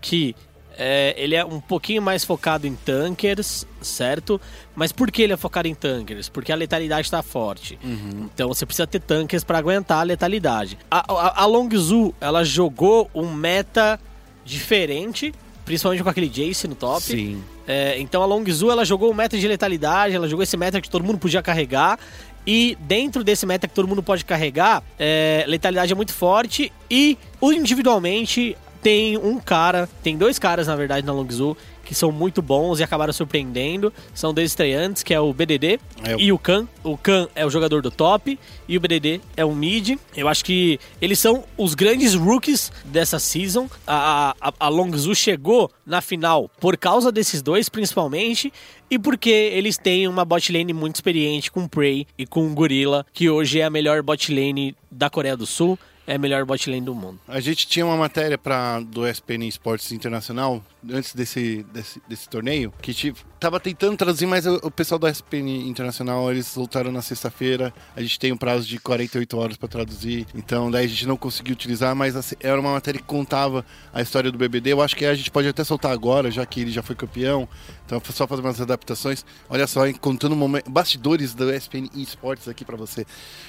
que é, ele é um pouquinho mais focado em tankers, certo? Mas por que ele é focado em tankers? Porque a letalidade está forte. Uhum. Então você precisa ter tankers para aguentar a letalidade. A, a, a Longzhu, ela jogou um meta diferente, principalmente com aquele Jace no top. Sim. É, então a Longzhu ela jogou o meta de letalidade, ela jogou esse meta que todo mundo podia carregar. E dentro desse meta que todo mundo pode carregar, é, letalidade é muito forte. E individualmente tem um cara, tem dois caras na verdade na Longzhu que são muito bons e acabaram surpreendendo. São dois estreantes, que é o BDD É e o Khan. O Khan é o jogador do top e o BDD é o mid. Eu acho que eles são os grandes rookies dessa season. A, a, a Longzhu chegou na final por causa desses dois, principalmente, e porque eles têm uma bot lane muito experiente com Prey e com Gorilla, que hoje é a melhor bot lane da Coreia do Sul, é a melhor bot lane do mundo. A gente tinha uma matéria pra, do SPN Esportes Internacional, antes desse, desse, desse torneio, que tipo, tava tentando traduzir, mas o, pessoal do SPN Internacional, eles voltaram na sexta-feira, a gente tem um prazo de 48 horas pra traduzir, então daí a gente não conseguiu utilizar, mas assim, era uma matéria que contava a história do BBD, eu acho que a gente pode até soltar agora, já que ele já foi campeão, então foi só fazer umas adaptações. Olha só, contando bastidores do SPN Esportes aqui pra você.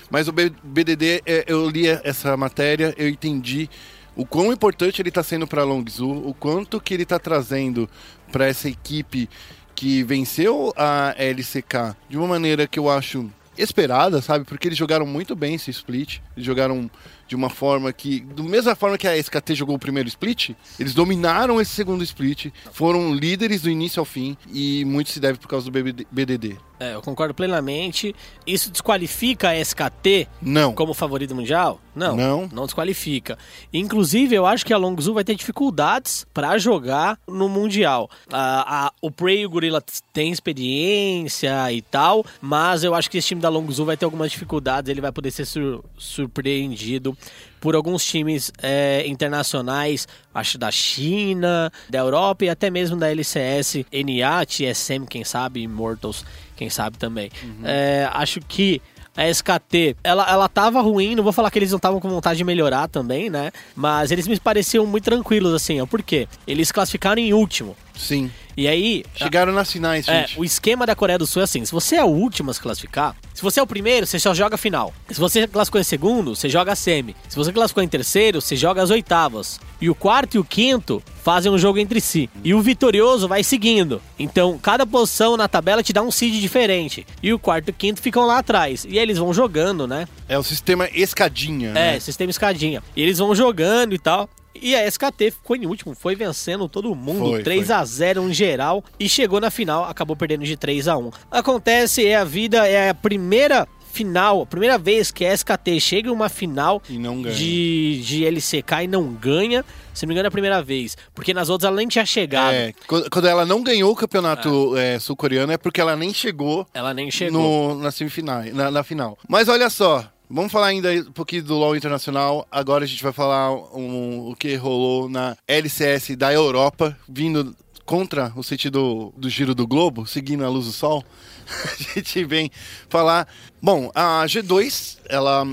Mas o B- BDD, é, eu li essa matéria, eu entendi o quão importante ele está sendo para a Longzhu, o quanto que ele está trazendo para essa equipe que venceu a LCK de uma maneira que eu acho esperada, sabe? Porque eles jogaram muito bem esse split. Eles jogaram de uma forma que, da mesma forma que a SKT jogou o primeiro split, eles dominaram esse segundo split, foram líderes do início ao fim e muito se deve por causa do BDD. É, eu concordo plenamente. Isso desqualifica a SKT Não. como favorito mundial? Não, Não. não desqualifica. Inclusive, eu acho que a Longzhu vai ter dificuldades pra jogar no mundial. A, a- o Prey e o Gorilla têm experiência e tal, mas eu acho que esse time da Longzhu vai ter algumas dificuldades. Ele vai poder ser sur- surpreendido por alguns times é, internacionais, acho da China, da Europa e até mesmo da LCS, NA, TSM, quem sabe, Immortals, quem sabe também. É, acho que a SKT, ela, ela tava ruim, não vou falar que eles não estavam com vontade de melhorar também, né? Mas eles me pareciam muito tranquilos, assim, ó. Por quê? Eles classificaram em último. Sim. E aí, Chegaram nas finais, é, gente. o esquema da Coreia do Sul é assim: se você é o último a se classificar, se você é o primeiro, você só joga a final. Se você classificou em segundo, você joga a semi. Se você classificou em terceiro, você joga as oitavas. E o quarto e o quinto fazem um jogo entre si. E o vitorioso vai seguindo. Então, cada posição na tabela te dá um seed diferente. E o quarto e o quinto ficam lá atrás. E aí eles vão jogando, né? É o sistema escadinha, É, né? sistema escadinha. E eles vão jogando e tal. E a SKT ficou em último, foi vencendo todo mundo, Foi, 3 foi. a 0 em geral, e chegou na final, acabou perdendo de 3 a 1 Acontece, é a vida, é a primeira final, a primeira vez que a SKT chega em uma final E de, de LCK e não ganha. Se não me engano, é a primeira vez. Porque nas outras ela nem tinha chegado. É, quando ela não ganhou o campeonato é, sul-coreano é porque ela nem chegou, Ela nem chegou. no, na semifinal, na, na final. Mas olha só, vamos falar ainda um pouquinho do LoL Internacional. Agora a gente vai falar um- o que rolou na LCS da Europa, vindo contra o sentido do giro do globo, seguindo a luz do sol. a gente vem falar... Bom, a G2, ela,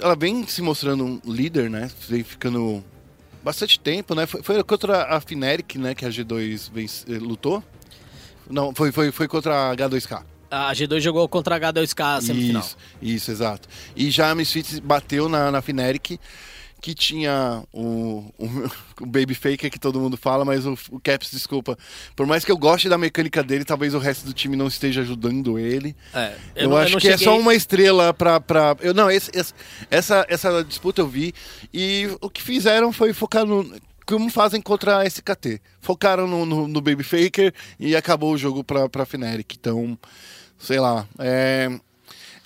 ela vem se mostrando um líder, né? Vem ficando bastante tempo, né? Foi, foi contra a Fnatic, né? Que a G2 vence- eh, lutou. Não, foi, foi, foi contra a H2K. A G2 jogou contra a H2K a semifinal. Isso, isso, exato. E já a Misfits bateu na, na Fnatic, que tinha o, o, o Baby Faker que todo mundo fala, mas o, o Caps, desculpa. Por mais que eu goste da mecânica dele, talvez o resto do time não esteja ajudando ele. É, Eu, não- acho não que é cheguei- só uma estrela pra. pra eu, não, esse- esse- essa, essa disputa eu vi. E o que fizeram foi focar no. Como fazem contra a SKT. Focaram no, no, no Baby Faker e acabou o jogo pra, pra Fnatic. Então, sei lá. É,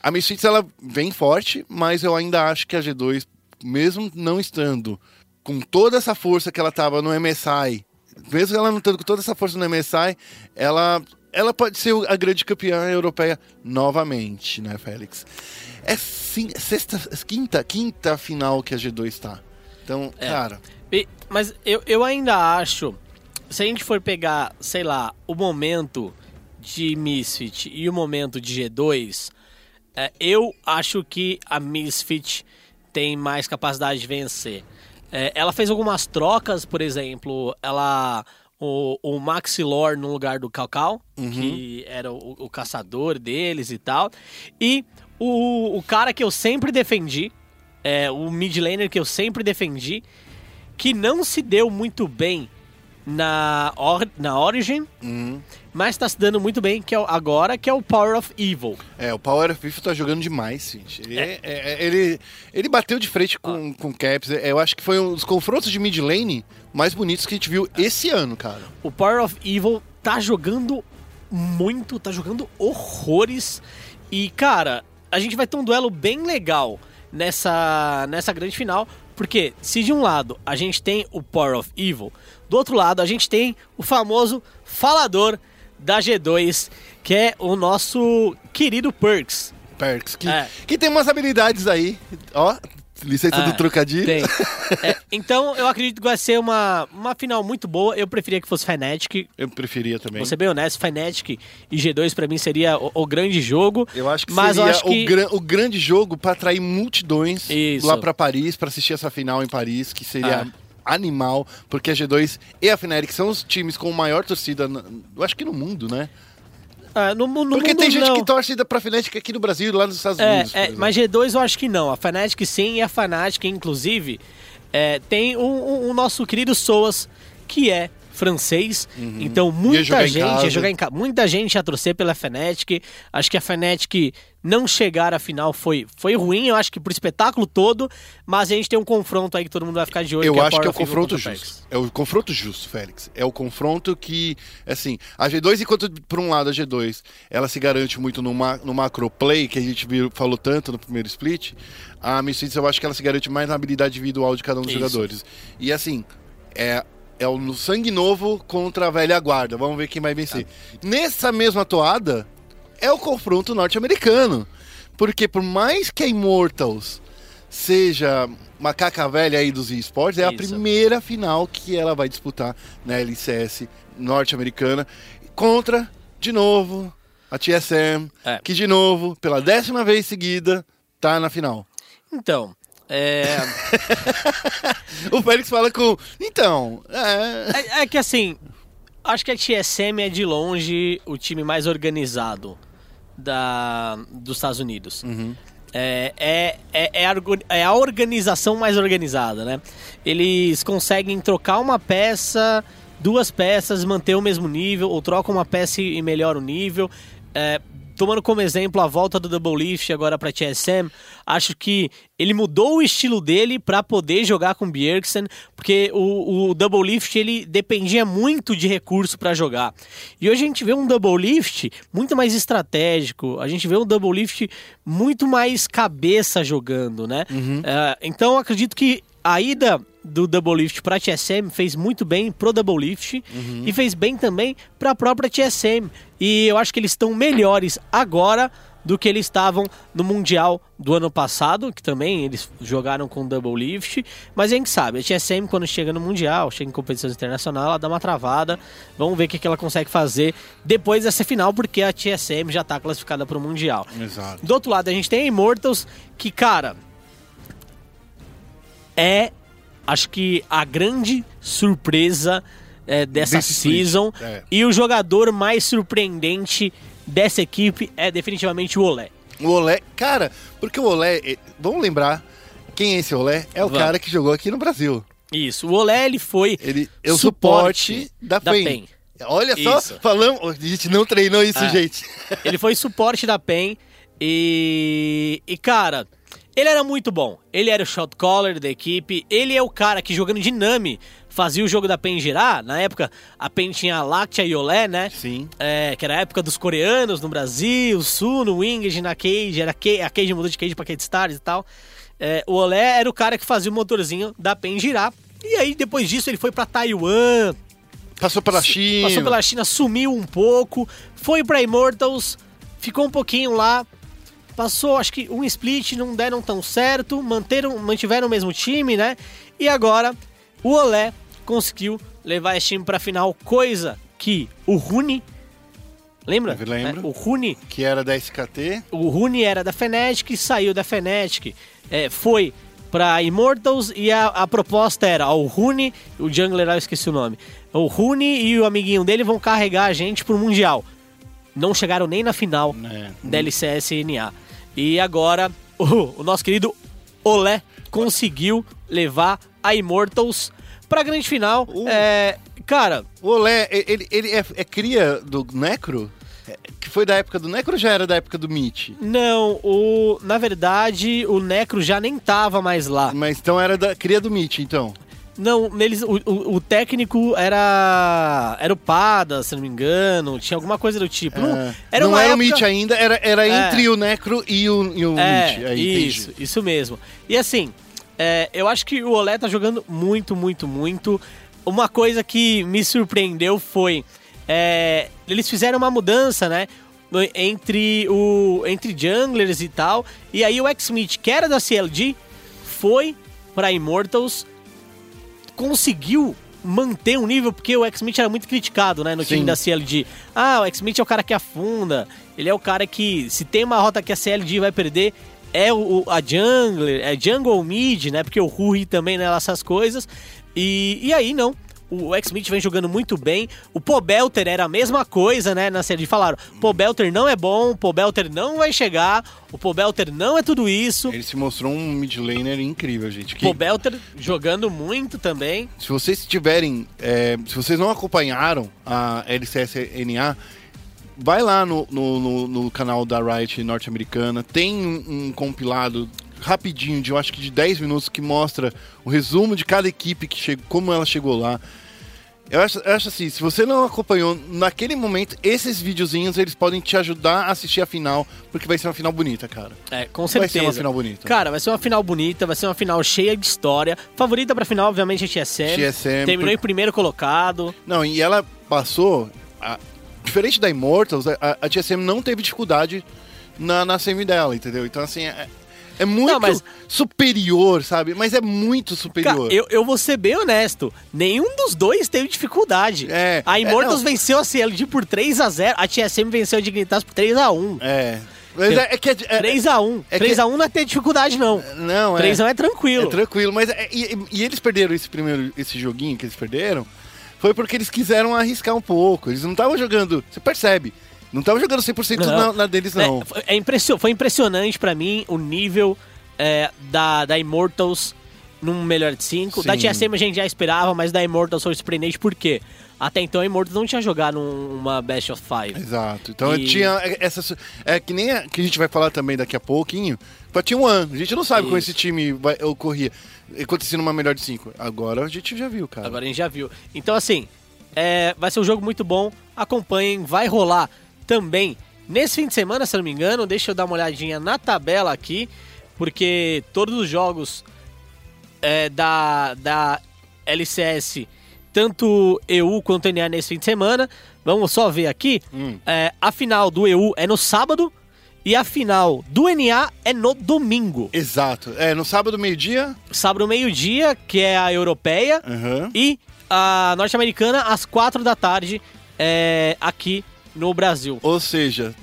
a Misfits ela vem forte, mas eu ainda acho que a G2, mesmo não estando com toda essa força que ela tava no MSI, mesmo ela não estando com toda essa força no MSI, ela, ela pode ser a grande campeã europeia novamente, né, Félix? É sim, sexta, quinta, quinta final que a G2 está. Então, É. cara, E- Mas eu, eu ainda acho, se a gente for pegar, sei lá, o momento de Misfit e o momento de G2, é, eu acho que a Misfit tem mais capacidade de vencer. É, ela fez algumas trocas, por exemplo, ela o, o Maxilor no lugar do Calcal, que era o, o caçador deles e tal. E o, o cara que eu sempre defendi, é, o mid laner que eu sempre defendi, que não se deu muito bem na, or, na Origin, mas tá se dando muito bem que é, o- agora, que é o Power of Evil. é, o Power of Fifth tá jogando demais, gente. Ele, é- é- ele, ele bateu de frente com, com o Caps. É, Eu acho que foi um dos confrontos de mid lane mais bonitos que a gente viu esse ano, cara. O Power of Evil tá jogando muito, tá jogando horrores. E, cara, a gente vai ter um duelo bem legal nessa, nessa grande final. Porque se de um lado a gente tem o Power of Evil, do outro lado a gente tem o famoso falador da G2, que é o nosso querido Perks. Perks, que, É. que tem umas habilidades aí. Ó, licença É, do trocadilho. Tem. É, então eu acredito que vai ser uma, uma final muito boa. Eu preferia que fosse Fnatic, Eu preferia também. Vou ser bem honesto, Fnatic e G2 pra mim seria o, o grande jogo. Eu acho que mas seria acho que o, gran- o grande jogo pra atrair multidões Isso. lá pra Paris, pra assistir essa final em Paris, que seria É. animal, porque a G2 e a Fnatic são os times com maior torcida, eu acho que no mundo, né? Ah, no, no Porque mundo tem gente não. que torce pra Fnatic aqui no Brasil e lá nos Estados É, Unidos. é, mas G2 eu acho que não. A Fnatic sim, e a Fnatic, inclusive, é, tem o o- o nosso querido Soas, que é francês. Então Ia muita gente ia jogar em casa. Muita gente ia torcer pela Fnatic. Acho que a Fnatic não chegar à final foi, foi ruim, eu acho que pro espetáculo todo, mas a gente tem um confronto aí que todo mundo vai ficar de olho. Eu é acho que é o confronto justo. É o confronto justo, Félix. É o confronto que, assim, a G2, enquanto por um lado a G2, ela se garante muito no, ma no macro play, que a gente viu, falou tanto no primeiro split, a Misfits eu acho que ela se garante mais na habilidade individual de cada um dos Isso. jogadores. E assim, é, é o sangue novo contra a velha guarda. Vamos ver quem vai vencer. Nessa mesma toada, é o confronto norte-americano. Porque por mais que a Immortals seja macaca velha aí dos esportes, é a Isso. primeira final que ela vai disputar na LCS norte-americana contra, de novo, a TSM, É. que de novo, pela décima vez seguida, tá na final. Então, é. O Félix fala com. Então, é. É, é que assim, acho que a TSM é de longe o time mais organizado da, dos Estados Unidos. É, é, é, é, a, orgo- é a organização mais organizada, né? Eles conseguem trocar uma peça, duas peças, manter o mesmo nível, ou trocam uma peça e melhora o nível. Tomando como exemplo a volta do Double Lift agora para TSM, acho que ele mudou o estilo dele para poder jogar com Bjergsen, porque o, o Double Lift ele dependia muito de recurso para jogar. E hoje a gente vê um Double Lift muito mais estratégico, a gente vê um Double Lift muito mais cabeça jogando, né? É, então eu acredito que a ida do Double Lift para TSM fez muito bem pro Double Lift e fez bem também para a própria TSM. E eu acho que eles estão melhores agora do que eles estavam no Mundial do ano passado, que também eles jogaram com Double Lift. Mas a gente sabe, a TSM quando chega no Mundial, chega em competições internacionais, ela dá uma travada. Vamos ver o que, que ela consegue fazer depois dessa final, porque a TSM já está classificada para o Mundial. Exato. Do outro lado, a gente tem a Immortals, que, cara, é, acho que a grande surpresa é, dessa Desse season. é. E o jogador mais surpreendente dessa equipe é definitivamente o Olé. O Olé, cara, porque o Olé, eh, vamos lembrar quem é esse Olé? É o Vamos. cara que jogou aqui no Brasil. Isso, o Olé ele foi Ele é o suporte, da, da PEN. PEN. Olha só, Isso. falamos, a gente não treinou isso, É. gente. Ele foi suporte da PEN e, e cara, ele era muito bom. Ele era o shot caller da equipe. Ele é o cara que jogando de Nami fazia o jogo da PEN girar. Na época, a PEN tinha a Lactia e Olé, né? Sim. É, que era a época dos coreanos no Brasil, Sul, no Winged, na Cage, era Cage, a Cage mudou de Cage pra Cage Stars e tal. É, o Olé era o cara que fazia o motorzinho da PEN girar. E aí, depois disso, ele foi pra Taiwan, Passou pela China. Passou pela China, sumiu um pouco, foi pra Immortals, ficou um pouquinho lá, passou acho que um split, não deram tão certo, manteram, mantiveram o mesmo time, né? E agora o Olé conseguiu levar esse time pra final, coisa que o Rune. Lembra? Eu lembro. É, o Rune Que era da SKT. o Rune era da Fnatic, saiu da Fnatic, é, foi pra Immortals e a, a proposta era ó, o Rune, o jungler lá eu esqueci o nome, o Rune e o amiguinho dele vão carregar a gente pro Mundial. Não chegaram nem na final É. da LCS NA. E agora o, o nosso querido Olé conseguiu levar a Immortals pra grande final. Uh. É, cara, O Olé, ele, ele é, é cria do Necro? É, Que foi da época do Necro ou já era da época do Meet? não, o, na verdade o Necro já nem tava mais lá. Mas então era da cria do Meet, então. Não, neles, o, o, o técnico era. Era o Pada, se não me engano. Tinha alguma coisa do tipo. Não, É. era não era época... o Meet ainda, era, era É. entre o Necro e o, e o. É, Aí, isso, entendi. isso mesmo. E assim, é, eu acho que o Olé tá jogando muito, muito, muito. Uma coisa que me surpreendeu foi. é, eles fizeram uma mudança, né? Entre o entre junglers e tal. E aí o X-Smith, que era da CLG, foi pra Immortals, conseguiu manter um nível, porque o X-Smith era muito criticado, né, no time Sim. da CLG. Ah, o X-Smith é o cara que afunda, ele é o cara que, se tem uma rota que a CLG vai perder, é o, a jungler, é jungle mid, né, porque o Rui também, né, essas coisas. E, e aí, não. O X-Smith vem jogando muito bem. O Pobelter era a mesma coisa, né? Na série falaram: Pobelter não é bom, Pobelter não vai chegar, o Pobelter não é tudo isso. Ele se mostrou um mid laner incrível, gente. Que, Pobelter jogando muito também. se vocês tiverem, é, se vocês não acompanharam a LCS-NA, vai lá no, no, no- no canal da Riot norte-americana, tem um, um compilado rapidinho, de eu acho que de 10 minutos, que mostra o resumo de cada equipe, que chegou, como ela chegou lá. Eu acho, eu acho assim, se você não acompanhou naquele momento, esses videozinhos eles podem te ajudar a assistir a final, porque vai ser uma final bonita, cara. É, com Vai certeza. ser uma final bonita. Cara, vai ser uma final bonita, vai ser uma final cheia de história. Favorita pra final, obviamente, é TSM. TSM, Terminou por- em primeiro colocado. Não, e ela passou. a- diferente da Immortals, a, a TSM não teve dificuldade na, na semi dela, entendeu? Então, assim, é, é muito Não, mas- superior, sabe? Mas é muito Cara, superior. eu, eu vou ser bem honesto. Nenhum dos dois teve dificuldade. É, a é, Immortals não. venceu a CLG por 3x0. A TSM venceu a Dignitas por 3x1. É. Mas é, é que. É, é, 3x1. é que- 3x1 não é ter dificuldade, não. não, é. 3x1 é tranquilo. É tranquilo, mas é- e, e eles perderam esse primeiro esse joguinho que eles perderam foi porque eles quiseram arriscar um pouco. Eles não estavam jogando, você percebe, não estavam jogando 100% Não. na, na deles não. É, foi- é foi impressionante pra mim o nível é, da, da Immortals num melhor de 5. Da. TSM a gente já esperava, mas da Immortals foi surpreendente por quê? Até então a Immortals não tinha jogado numa Best of Five. Exato. Então E- tinha essa. su- É que nem a, que a gente vai falar também daqui a pouquinho. Pra um ano. A gente não sabe como Isso. esse time vai, ocorria. Acontecia numa melhor de cinco. Agora a gente já viu, cara. Agora a gente já viu. Então, assim, é, vai ser um jogo muito bom. Acompanhem, vai rolar também nesse fim de semana, se não me engano. Deixa eu dar uma olhadinha na tabela aqui, porque todos os jogos é, da, da LCS, tanto EU quanto NA nesse fim de semana. Vamos só ver aqui. Hum. É, a final do EU é no sábado e a final do NA é no domingo. Exato. É, no sábado, meio-dia. Sábado, meio-dia, que é a europeia. Aham. E a norte-americana às quatro da tarde é, aqui no Brasil. Ou seja,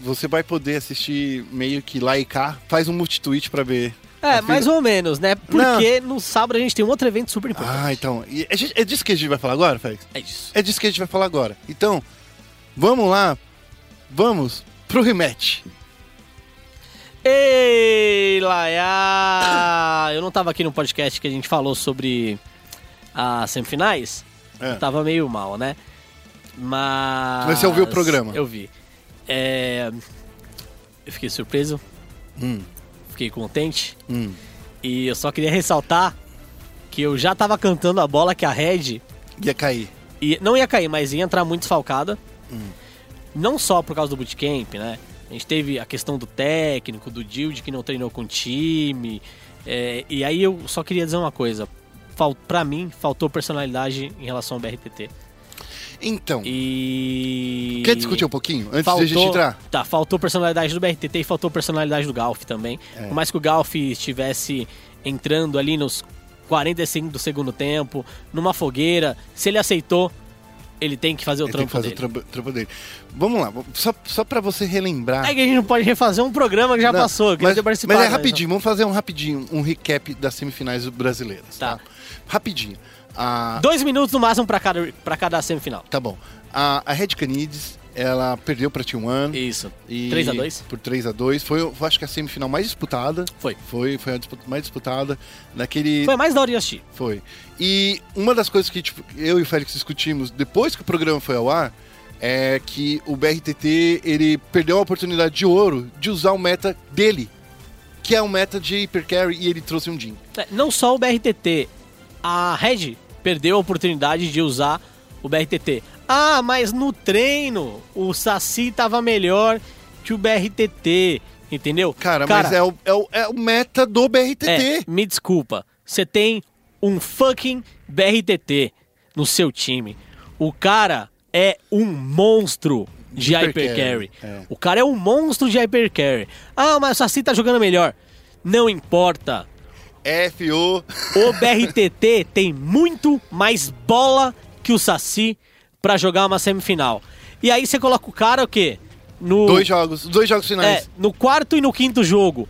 você vai poder assistir meio que lá e cá. Faz um multitweet pra ver. É, mais ou menos, né? Porque no sábado a gente tem um outro evento super importante. Ah, então. Gente- é disso que a gente vai falar agora, Félix? É isso. É disso que a gente vai falar agora. Então, vamos lá. Vamos pro rematch. Ei, Laia! Eu não tava aqui no podcast que a gente falou sobre as semifinais. É. Eu tava meio mal, né? Mas. Mas você ouviu o programa? Eu vi. É... Eu fiquei surpreso, Hum, fiquei contente. hum. E eu só queria ressaltar que eu já tava cantando a bola que a Red Ia cair. E não ia cair, mas ia entrar muito desfalcada. Não só por causa do bootcamp, né? A gente teve a questão do técnico, do Dild que não treinou com o time. é, e aí eu só queria dizer uma coisa. Fal, pra mim, faltou personalidade em relação ao BRTT. Então, E. quer discutir um pouquinho antes faltou, de a gente entrar? Tá, faltou personalidade do BRTT e faltou personalidade do Golf também. É. Por mais que o Golf estivesse entrando ali nos 45 do segundo tempo, numa fogueira, se ele aceitou, ele tem que fazer o Ele tem que trampo fazer dele. o trampo, trampo dele. Vamos lá, só, só pra você relembrar. É que a gente não pode refazer um programa que já Não, passou, que mas, mas participado. é né? rapidinho, vamos fazer um rapidinho, um recap das semifinais brasileiras, tá? Tá. Rapidinho. A, Dois minutos no máximo pra cada, pra cada semifinal. tá bom. A, a Red Canids, ela perdeu pra T1. Isso. E 3 a 2 Por 3 a 2 Foi, acho que a semifinal mais disputada. Foi. Foi, foi a disputa mais disputada. Naquele. Foi mais da hora de assistir. Foi. E uma das coisas que tipo, eu e o Félix discutimos depois que o programa foi ao ar é que o BRTT ele perdeu a oportunidade de ouro de usar o meta dele, que é o meta de Hyper Carry, e ele trouxe um Jin. É, Não só o BRTT, a Red perdeu a oportunidade de usar o BRTT. Ah, mas no treino o Saci tava melhor que o BRTT, entendeu? Cara, mas é o, é, o, é o meta do BRTT. É, me desculpa. Você tem um fucking BRTT no seu time. O cara é um monstro de Hyper Hyper carry, Carry. é. O cara é um monstro de Hyper Carry. Ah, mas o Saci tá jogando melhor. Não importa. FO. O BRTT tem muito mais bola que o Saci pra jogar uma semifinal. E aí você coloca o cara o quê? No Dois jogos, dois jogos é, finais. no quarto e no quinto jogo.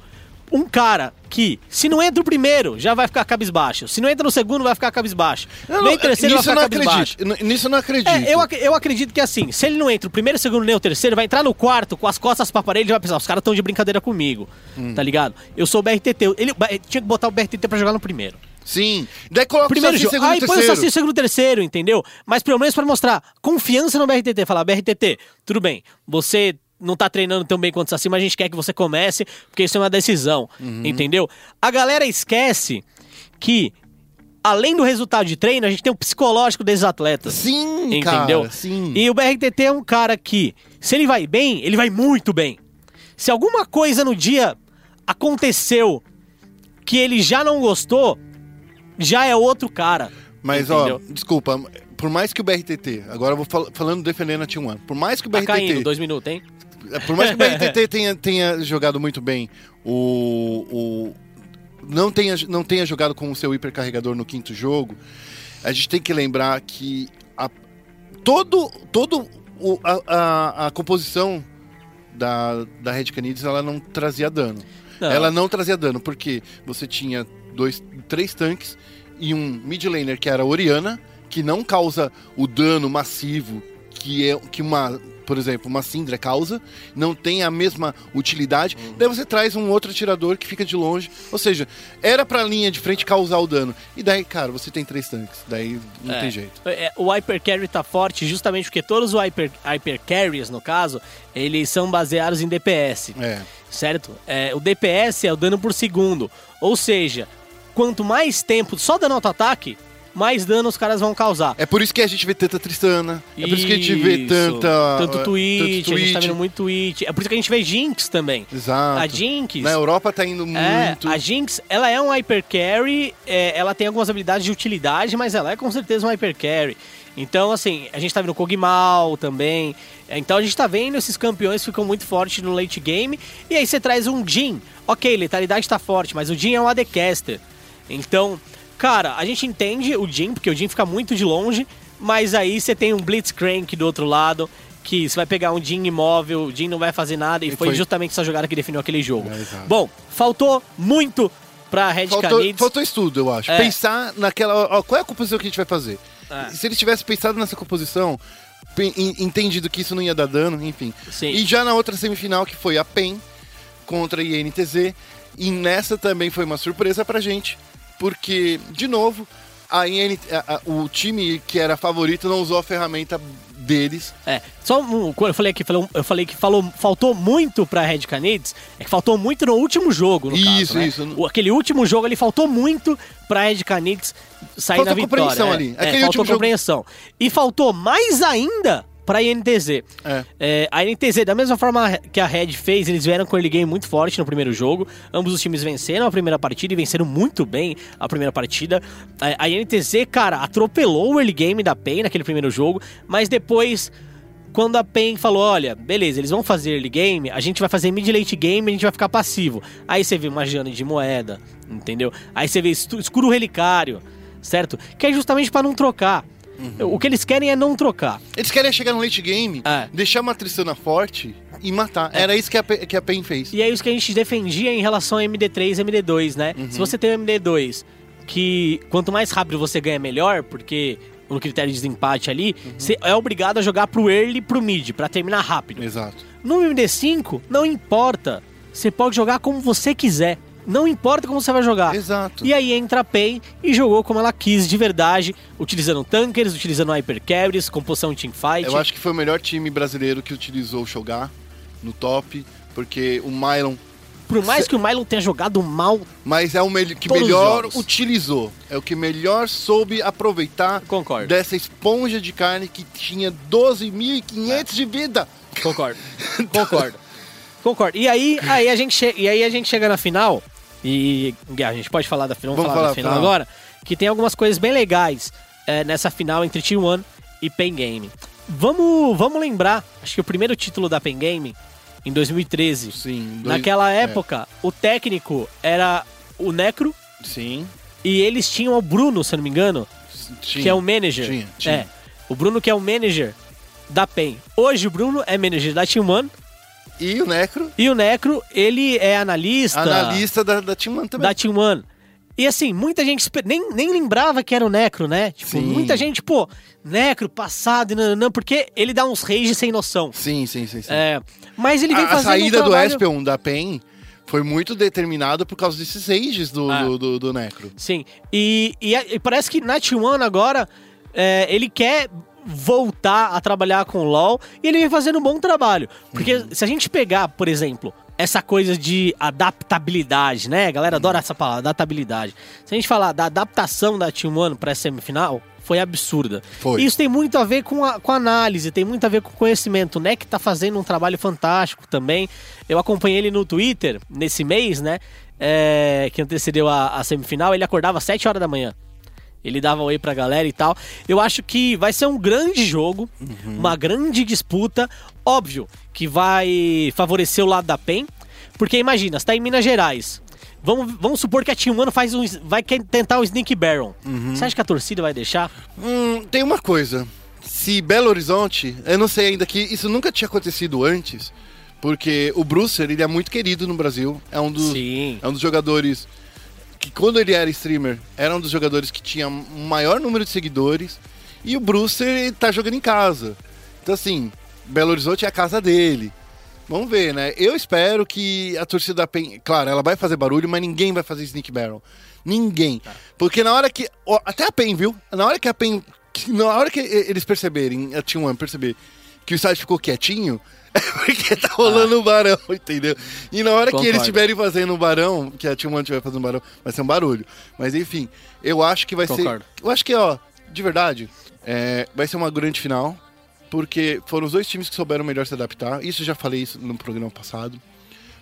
Um cara que, se não entra o primeiro, já vai ficar cabisbaixo. Se não entra no segundo, vai ficar cabisbaixo. Eu nem o terceiro vai ficar não cabisbaixo. acredito. Nisso eu não acredito. É, eu, ac- eu acredito que assim, se ele não entra o primeiro, o segundo nem o terceiro, vai entrar no quarto com as costas pra parede e vai pensar, os caras estão de brincadeira comigo, Hum. tá ligado? Eu sou o BRTT, ele tinha que botar o BRTT pra jogar no primeiro. Sim. Daí coloca Primeiro o Saci jogo, segundo aí põe o. Saci segundo terceiro, entendeu? Mas pelo menos pra mostrar confiança no BRTT, falar, BRTT, tudo bem, você não tá treinando tão bem quanto o Saci, mas a gente quer que você comece, porque isso é uma decisão, Uhum. entendeu? A galera esquece que, além do resultado de treino, a gente tem o psicológico desses atletas. Sim, Entendeu? cara. Sim. E o BRTT é um cara que, se ele vai bem, ele vai muito bem. Se alguma coisa no dia aconteceu que ele já não gostou, já é outro cara. Mas, entendeu? ó, desculpa, por mais que o BRTT, agora eu vou fal- falando defendendo a T1, por mais que o Tá BRTT, caindo, dois minutos, hein? Por mais que o BRTT tenha, tenha jogado muito bem, o, o não tenha não tenha jogado com o seu hipercarregador no quinto jogo, a gente tem que lembrar que a, todo todo o- a, a, a composição da, da Red Canids ela não trazia dano. Não. Ela não trazia dano, porque você tinha dois, três tanques e um mid laner que era a Oriana, que não causa o dano massivo que é que uma, por exemplo, uma Syndra causa, não tem a mesma utilidade. Uhum. Daí você traz um outro atirador que fica de longe, ou seja, era pra linha de frente causar o dano. E daí, cara, você tem três tanques, daí não É. tem jeito. É, o Hyper Carry tá forte justamente porque todos os Hyper, hyper Carries, no caso, eles são baseados em DPS. É. certo? É, o DPS é o dano por segundo. Ou seja, quanto mais tempo só dando auto-ataque, mais dano os caras vão causar. É por isso que a gente vê tanta Tristana, é por isso que a gente vê tanta Tanto Twitch, tanto a gente tá vendo muito Twitch. É por isso que a gente vê Jinx também. Exato. A Jinx... Na Europa tá indo É, muito. a Jinx, ela é um hyper carry, é, ela tem algumas habilidades de utilidade, mas ela é com certeza um hyper carry. Então, assim, a gente tá vendo Kog'Maw também. Então a gente tá vendo esses campeões ficam muito fortes no late game. E aí você traz um Jin. Ok, letalidade tá forte, mas o Jin é um AD-caster. Então, cara, a gente entende o Jin, porque o Jin fica muito de longe. Mas aí você tem um Blitzcrank do outro lado. Que você vai pegar um Jin imóvel, o Jin não vai fazer nada. E, E foi, foi- justamente essa jogada que definiu aquele jogo. É. Bom, faltou muito pra Red Faltou, Canids. faltou estudo, eu acho. É. Pensar naquela. ó, qual é a composição que a gente vai fazer? É. Se eles tivessem pensado nessa composição, entendido que isso não ia dar dano, enfim. Sim. E já na outra semifinal, que foi a PEN contra a INTZ, e nessa também foi uma surpresa pra gente, porque, de novo, a IN, a- a- o time que era favorito não usou a ferramenta deles. É, só um, quando eu falei que falou, eu falei que falou, faltou muito pra Red Canids, é que faltou muito no último jogo, no Isso, caso, né? isso. O- aquele último jogo ali faltou muito pra Red Canids sair Faltou na vitória. compreensão é. ali. É, faltou último jogo- compreensão. E faltou mais ainda pra INTZ. É. É, a INTZ, da mesma forma que a Red fez, eles vieram com early game muito forte no primeiro jogo. Ambos os times venceram a primeira partida e venceram muito bem a primeira partida. É, A INTZ, cara, atropelou o early game da PEN naquele primeiro jogo, mas depois quando a PEN falou, olha, beleza, eles vão fazer early game, a gente vai fazer mid late game, a gente vai ficar passivo. Aí você vê uma Jane de moeda, entendeu? Aí você vê escuro relicário, certo? Que é justamente pra não trocar. O que eles querem é não trocar. Eles querem chegar no late game, É. deixar uma Tristana forte e matar. Era isso que a, que a PEN fez. E é isso que a gente defendia em relação a MD3 e MD2, né? Se você tem o MD2, que quanto mais rápido você ganha, melhor, porque no critério de desempate ali, você é obrigado a jogar pro early e pro mid, pra terminar rápido. Exato. No MD5, não importa. Você pode jogar como você quiser. Não importa como você vai jogar. Exato. E aí entra a PEN e jogou como ela quis de verdade, utilizando tankers, utilizando hypercarries, composição teamfight. Eu acho que foi o melhor time brasileiro que utilizou o Shogar no top, porque o Mylon, Por mais que o Mylon tenha jogado mal, mas é o mel- que melhor utilizou. É o que melhor soube aproveitar Concordo. dessa esponja de carne que tinha 12.500 de vida. Concordo. Concordo. Concordo. E aí, aí a gente e aí a gente chega na final e a gente pode falar da final, vamos, Vamos falar, da falar, final final. agora, que tem algumas coisas bem legais é, nessa final entre T1 e Pen Game. Vamos, vamos lembrar, acho que o primeiro título da Pen Game em 2013. Sim. dois- Naquela é, época, o técnico era o Necro sim. e eles tinham o Bruno, se eu não me engano, Tinha. que é o manager. Tinha, tinha. É. O Bruno que é o manager da PEN. Hoje o Bruno é manager da Team One E o Necro, e o Necro, ele é analista, analista da, da Team One também. da Team One. E assim, muita gente nem, nem lembrava que era o Necro, né? Tipo, Sim. muita gente, pô, Necro, passado, e nananã, porque ele dá uns rage sem noção. Sim, sim, sim. sim. É, mas ele vem a, a fazendo saída um do trabalho... Espion da PEN foi muito determinada por causa desses ages do, Ah. do, do, do Necro. Sim, e, e, e parece que na T1 agora é, ele quer voltar a trabalhar com o LoL e ele vem fazendo um bom trabalho. Porque Uhum. se a gente pegar, por exemplo, essa coisa de adaptabilidade, né? A galera adora essa palavra, adaptabilidade. Se a gente falar da adaptação da T1 para essa semifinal, foi absurda. Foi. Isso tem muito a ver com, a, com análise, tem muito a ver com conhecimento. O NEC tá fazendo um trabalho fantástico também. Eu acompanhei ele no Twitter nesse mês, né? é, que antecedeu a, a semifinal. Ele acordava às 7 horas da manhã. Ele dava oi pra galera e tal. Eu acho que vai ser um grande jogo, uma grande disputa. Óbvio que vai favorecer o lado da PEN. Porque imagina, você tá em Minas Gerais. Vamos, vamos supor que a Team One faz um, vai tentar o Sneak Baron. Você acha que a torcida vai deixar? Hum, tem uma coisa. Se Belo Horizonte, eu não sei ainda que isso nunca tinha acontecido antes, porque o Brucer, ele é muito querido no Brasil. É um dos, Sim. é um dos jogadores que quando ele era streamer, era um dos jogadores que tinha um maior número de seguidores. E o ele tá jogando em casa. Então assim, Belo Horizonte é a casa dele. Vamos ver, né? Eu espero que a torcida da PEN. Claro, ela vai fazer barulho, mas ninguém vai fazer Sneak Barrel. Ninguém. Porque na hora que. até a PEN, viu? Na hora que a PEN. Na hora que eles perceberem, a Team One perceber que o estádio ficou quietinho, porque tá rolando um barão, entendeu? E na hora que eles Concordo. estiverem fazendo um barão, que a Team One estiver fazendo um barão, vai ser um barulho. Mas enfim, eu acho que vai Concordo. ser. Eu acho que, ó, de verdade, é, vai ser uma grande final porque foram os dois times que souberam melhor se adaptar. Isso eu já falei isso no programa passado.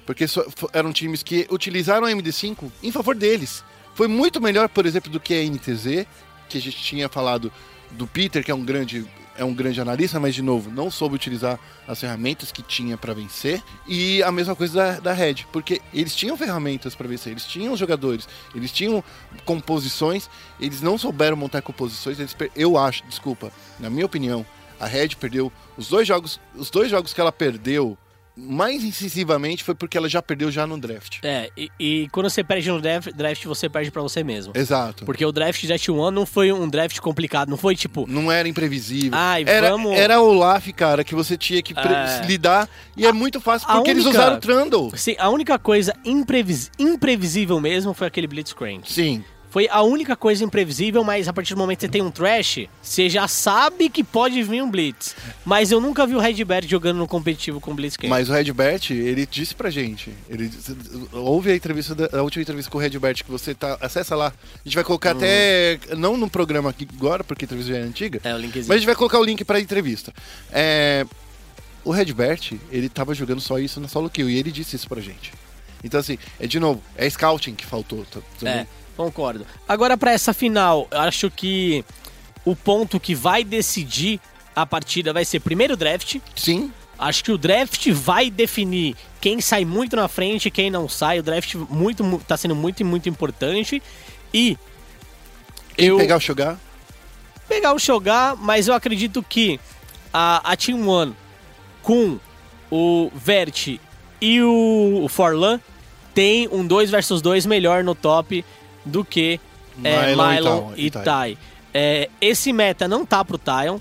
Porque eram times que utilizaram a MD5 em favor deles. Foi muito melhor, por exemplo, do que a NTZ, que a gente tinha falado do Peter, que é um grande é um grande analista, mas de novo, não soube utilizar as ferramentas que tinha para vencer. E a mesma coisa da, da Red, porque eles tinham ferramentas para vencer, eles tinham jogadores, eles tinham composições, eles não souberam montar composições, eles eu acho, desculpa, na minha opinião, a Red perdeu os dois jogos, os dois jogos que ela perdeu mais incisivamente foi porque ela já perdeu já no draft. É, e, e quando você perde no draft, draft, você perde pra você mesmo. Exato. Porque o draft da T1 não foi um draft complicado, não foi tipo. Não era imprevisível. Ai, era, vamos- era o LAF, cara, que você tinha que É. lidar. E é muito fácil, a porque eles única- usaram o Trundle. Sim, a única coisa imprevis- imprevisível mesmo foi aquele Blitzcrank. Sim. Foi a única coisa imprevisível, mas a partir do momento que você tem um trash, você já sabe que pode vir um Blitz. Mas eu nunca vi o Redbird jogando no competitivo com o Blitz. Mas o Redbert, ele disse pra gente, ele disse- ouve a entrevista da, a última entrevista com o Redbert que você tá, acessa lá. A gente vai colocar até não no programa aqui agora, porque a entrevista já é antiga. É, o linkzinho. Mas a gente vai colocar o link pra entrevista. É, o Redbert, ele tava jogando só isso na solo kill e ele disse isso pra gente. Então assim, é de novo, é scouting que faltou, tá- também. É, concordo. Agora, pra essa final, eu acho que o ponto que vai decidir a partida vai ser primeiro o draft. Sim, Acho que o draft vai definir quem sai muito na frente e quem não sai. O draft muito, mu- tá sendo muito, muito importante. E eu pegar o Shogar. pegar o Shogar, mas eu acredito que a, a Team One com o Vert e o, o Forlan tem um 2 versus 2 melhor no top do que é, Mylon e Mylon. Tai. É, esse meta não tá pro Tyon,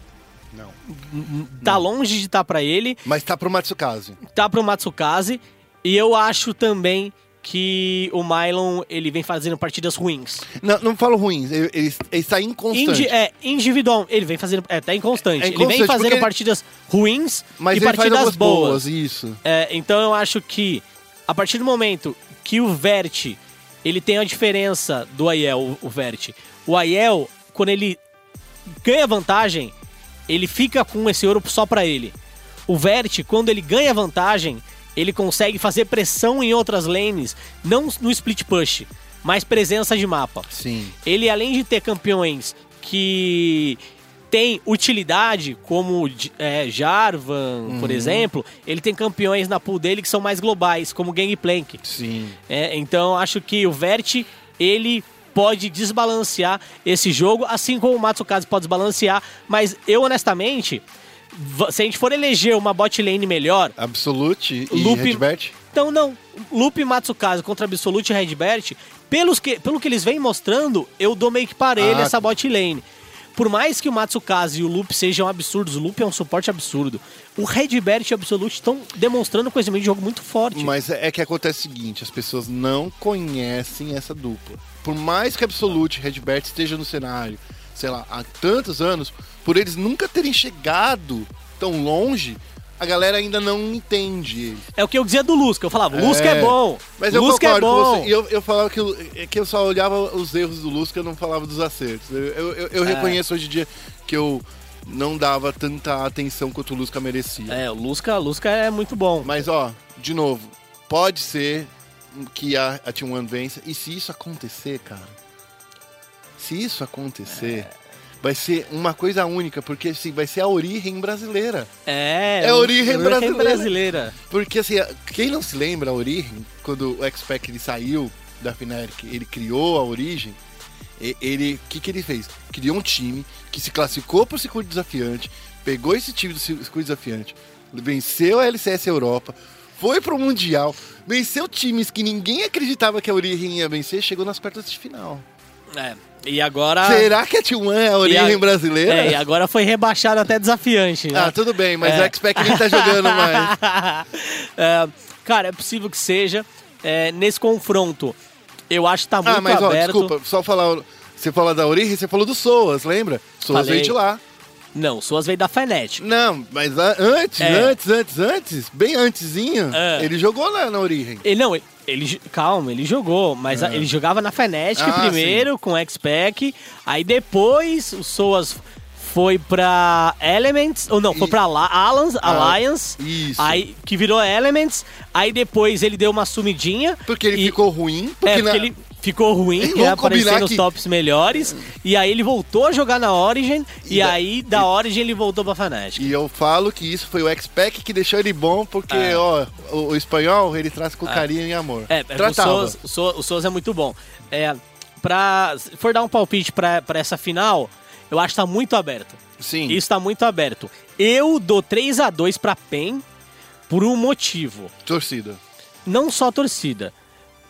Não. tá longe de tá pra ele, Mas tá pro Matsukaze. tá pro Matsukaze, e eu acho também que o Mylon ele vem fazendo partidas ruins. Não, não falo ruins, ele, ele, ele está inconstante. Indi é, individual, ele vem fazendo. É, tá inconstante. É ele vem inconstante fazendo partidas ruins mas e partidas boas. boas, isso. É, então eu acho que a partir do momento que o Vert ele tem a diferença do Aiel, o, Vert. O Aiel, quando ele ganha vantagem, ele fica com esse ouro só pra ele. O Vert, quando ele ganha vantagem, ele consegue fazer pressão em outras lanes, não no split push, mas presença de mapa. Sim. Ele, além de ter campeões que tem utilidade, como é, Jarvan, por exemplo, ele tem campeões na pool dele que são mais globais, como Gangplank. Sim. É, então acho que o Vert, ele pode desbalancear esse jogo, assim como o Matsukaze pode desbalancear, mas eu honestamente, se a gente for eleger uma bot lane melhor, Absolute e Loop- Redbert. então não, e Matsukaze contra Absolute e Redbert, pelos que, pelo que eles vêm mostrando, eu dou meio que parelho Ah. essa bot lane. Por mais que o Matsukaze e o Lupe sejam absurdos, o Lupe é um suporte absurdo. O Redbert e o Absolute estão demonstrando um conhecimento de jogo muito forte. Mas é é que acontece o seguinte, as pessoas não conhecem essa dupla. Por mais que Absolute e Redbert estejam no cenário, sei lá, há tantos anos, por eles nunca terem chegado tão longe, a galera ainda não entende. É o que eu dizia do Lusca. Eu falava, Lusca é, bom. Mas eu Lusca é bom. E eu, eu falava que, eu- é que eu só olhava os erros do Lusca, eu não falava dos acertos. Eu, eu, eu- É. reconheço hoje em dia que eu não dava tanta atenção quanto o Lusca merecia. É, o Lusca, Lusca é muito bom. Mas, ó, de novo, pode ser que a, a Team One vença. E se isso acontecer, cara, se isso acontecer, vai ser uma coisa única, porque assim, vai ser a origem brasileira. É, É o- origem origem brasileira. brasileira. Porque assim, quem não se lembra a origem, quando o X-Pac ele saiu da Fnatic, ele criou a origem, ele, o que, que ele fez? Criou um time que se classificou para o circuito desafiante, pegou esse time do circuito desafiante, venceu a LCS Europa, foi pro Mundial, venceu times que ninguém acreditava que a origem ia vencer, chegou nas quartas de final. É. E agora. Será que a T1 é a origem e a- brasileira? É, e agora foi rebaixado até desafiante. né? Ah, tudo bem, mas É. o X-Pac nem tá jogando mais. É, cara, é possível que seja. É, nesse confronto, eu acho que tá muito Ah, mas ó, aberto. desculpa, só falar. Você fala da origem, você falou do Soas, lembra? Soas Falei. veio de lá. Não, suas veio da Fnatic. Não, mas antes, É. antes, antes, antes, bem antezinho, É. ele jogou lá na origem. Ele, não, ele, calma, ele jogou, mas a- ele jogava na Fnatic É. Ah, primeiro, com X-Pac, aí depois o Soas foi pra Elements, ou não, foi pra La- Alliance, Ah, Alliance isso. aí que virou Elements, aí depois ele deu uma sumidinha. Porque ele e- ficou ruim, porque, é, porque na- ele ficou ruim, combinar nos que- tops melhores, e aí ele voltou a jogar na Origin, e, E da- aí da Origin ele voltou pra Fnatic. E eu falo que isso foi o X-Pac que deixou ele bom, porque, É. ó, o, o espanhol, ele traz com carinho e amor. É, é, o Tratava. Souza, o Souza- o Souza é muito bom. É, pra, se for dar um palpite pra, pra essa final, eu acho que tá muito aberto. Sim. Isso tá muito aberto. Eu dou 3 a 2 pra PEN por um motivo. Torcida. Não só torcida.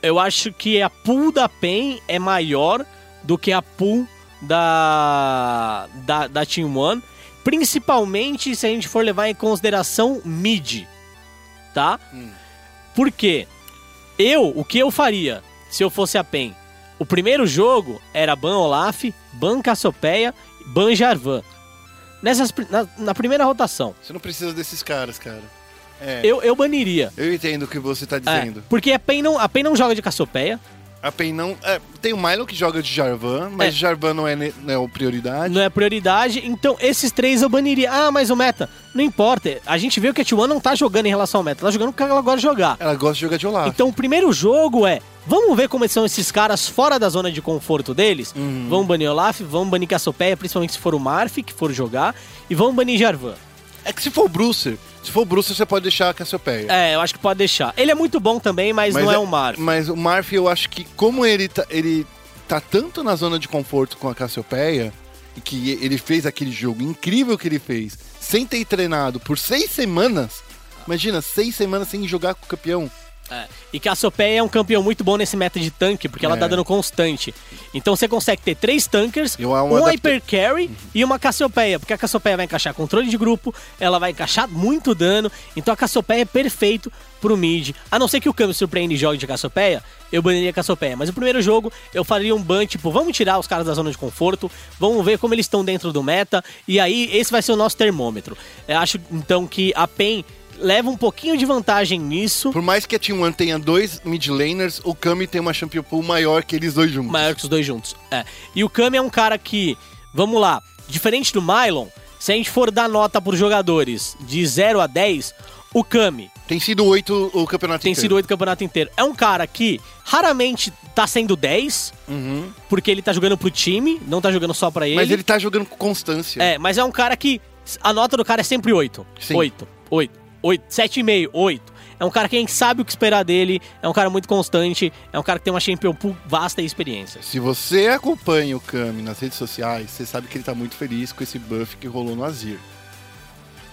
Eu acho que a pool da PEN é maior do que a pool da, da, da Team One. Principalmente se a gente for levar em consideração mid. Tá? Hum. Por quê? Eu, o que eu faria se eu fosse a PEN? O primeiro jogo era Ban Olaf, Ban Cassiopeia, Ban Jarvan. Nessas, na, na primeira rotação. Você não precisa desses caras, cara. É, Eu, eu baniria. eu entendo o que você tá É, dizendo. porque a PEN não, a PEN não joga de Cassiopeia. A PEN não. é, tem o Milo que joga de Jarvan, mas É. Jarvan não é, não é prioridade. não é prioridade, então esses três eu baniria. Ah, mas o meta, não importa. A gente vê que a T1 não tá jogando em relação ao meta, tá jogando o que ela gosta de jogar. Ela gosta de jogar de Olaf. Então o primeiro jogo é, vamos ver como são esses caras fora da zona de conforto deles. Uhum. Vamos banir Olaf, vamos banir Cassiopeia, principalmente se for o Marf, que for jogar, e vamos banir Jarvan. É que se for o Brucer, se for o Brucer, você pode deixar a Cassiopeia. É, eu acho que pode deixar. Ele é muito bom também, mas, não é, um Marf. Mas o Marf, eu acho que como ele tá, ele tá tanto na zona de conforto com a Cassiopeia, e que ele fez aquele jogo incrível que ele fez, sem ter treinado por seis semanas. Imagina, seis semanas sem jogar com o campeão. É. E Cassiopeia é um campeão muito bom nesse meta de tanque, porque ela É. tá dando constante. Então você consegue ter três tankers, amo um adapta- Hyper Carry e uma Cassiopeia, porque a Cassiopeia vai encaixar controle de grupo, ela vai encaixar muito dano, então a Cassiopeia é perfeito pro mid. A não ser que o Kami surpreenda e jogue de Cassiopeia, eu baniria a Cassiopeia. Mas o primeiro jogo eu faria um ban, tipo, vamos tirar os caras da zona de conforto, vamos ver como eles estão dentro do meta, e aí esse vai ser o nosso termômetro. Eu acho então que a PEN leva um pouquinho de vantagem nisso. Por mais que a Team One tenha dois mid laners, o Kami tem uma champion pool maior que eles dois juntos. maior que os dois juntos. É. E o Kami é um cara que, vamos lá, diferente do Mylon, se a gente for dar nota pros jogadores de 0 a 10, o Kami Tem sido oito o campeonato tem inteiro. sido 8 o campeonato inteiro. É um cara que raramente tá sendo 10, Uhum. porque ele tá jogando pro time, não tá jogando só pra ele. Mas ele tá jogando com constância. É, mas é um cara que a nota do cara é sempre 8. Sim. 8, 8, 8, 7,5, 8. É um cara que a gente sabe o que esperar dele, é um cara muito constante, é um cara que tem uma champion pool vasta e experiência. Se você acompanha o Kami nas redes sociais, você sabe que ele tá muito feliz com esse buff que rolou no Azir.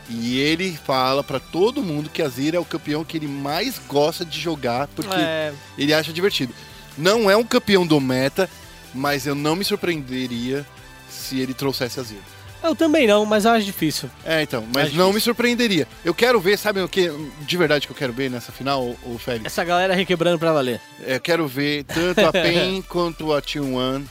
E ele fala pra todo mundo que Azir é o campeão que ele mais gosta de jogar, porque É, ele acha divertido. Não é um campeão do meta, mas eu não me surpreenderia se ele trouxesse Azir. Eu também não, mas eu acho difícil. É, então, mas Acho não difícil. me surpreenderia. Eu quero ver, sabe o que de verdade que eu quero ver nessa final, o Félix? Essa galera requebrando pra valer. É, Eu quero ver tanto a PEN quanto a T1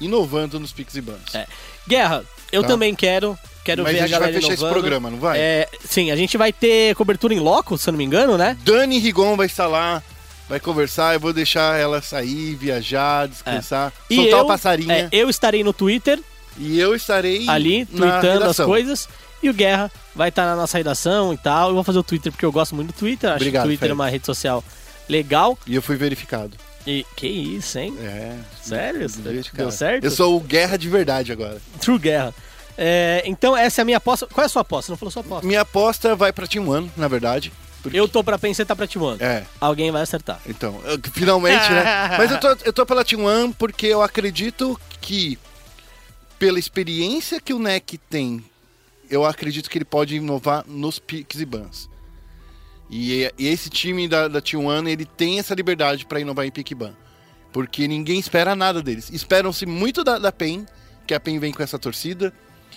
inovando nos picks e bans. É. Guerra, eu Tá. também quero. Quero Mas ver a a gente vai fechar esse inovando. programa, não vai? É, sim, a gente vai ter cobertura em loco, se eu não me engano, né? Dani Rigon vai estar lá, vai conversar, eu vou deixar ela sair, viajar, descansar, E soltar eu, a passarinha. é, eu estarei no Twitter, E eu estarei ali, tweetando as coisas. E o Guerra vai estar na nossa redação e tal. Eu vou fazer o Twitter porque eu gosto muito do Twitter. Acho Obrigado, que o Twitter Félix. é uma rede social legal. E eu fui verificado. E que isso, hein? É. Sério? verificado. Deu certo? Eu sou o Guerra de verdade agora. True Guerra. É, então, essa é a minha aposta. Qual é a sua aposta? Você não falou sua aposta. Minha aposta vai pra Team One, na verdade. porque- Eu tô pra pensar tá pra Timon. É, Alguém vai acertar. então, eu- finalmente, né? Mas eu tô, eu tô pela Team One porque eu acredito que, pela experiência que o NEC tem, eu acredito que ele pode inovar nos picks e bans. E, e esse time da, da T1, ele tem essa liberdade para inovar em pick e ban. Porque ninguém espera nada deles. Esperam-se muito da, da PEN, que a PEN vem com essa torcida.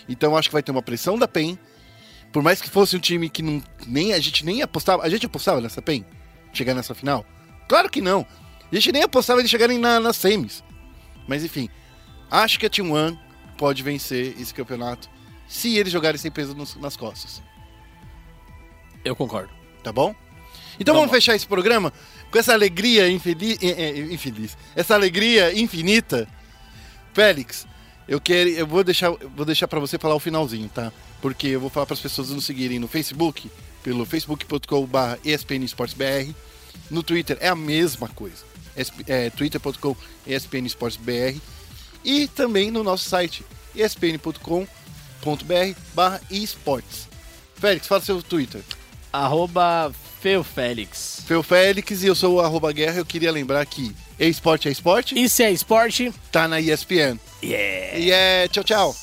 Então acho que vai ter uma pressão da PEN. Por mais que fosse um time que não, nem, a gente nem apostava. A gente apostava nessa PEN? Chegar nessa final? Claro que não. A gente nem apostava eles chegarem na, nas semis. Mas enfim, acho que a T1 pode vencer esse campeonato se eles jogarem sem peso nos- nas costas. Eu concordo. Tá bom? Então Vamos vamos fechar esse programa com essa alegria infeliz, infeliz essa alegria infinita. Félix, eu quero, eu vou deixar, eu vou deixar para você falar o finalzinho, tá? Porque eu vou falar para as pessoas nos seguirem no Facebook, pelo facebook.com/espn esportsbr. No Twitter é a mesma coisa, esp- é, twitter.com espn esportsbr e também no nosso site espn.com.br/esports. Félix, fala seu Twitter. Arroba Feu Félix. Feu Félix e eu sou o arroba guerra. Eu queria lembrar que esporte é esporte, Isso é esporte. tá na ESPN. Yeah. E é tchau, tchau.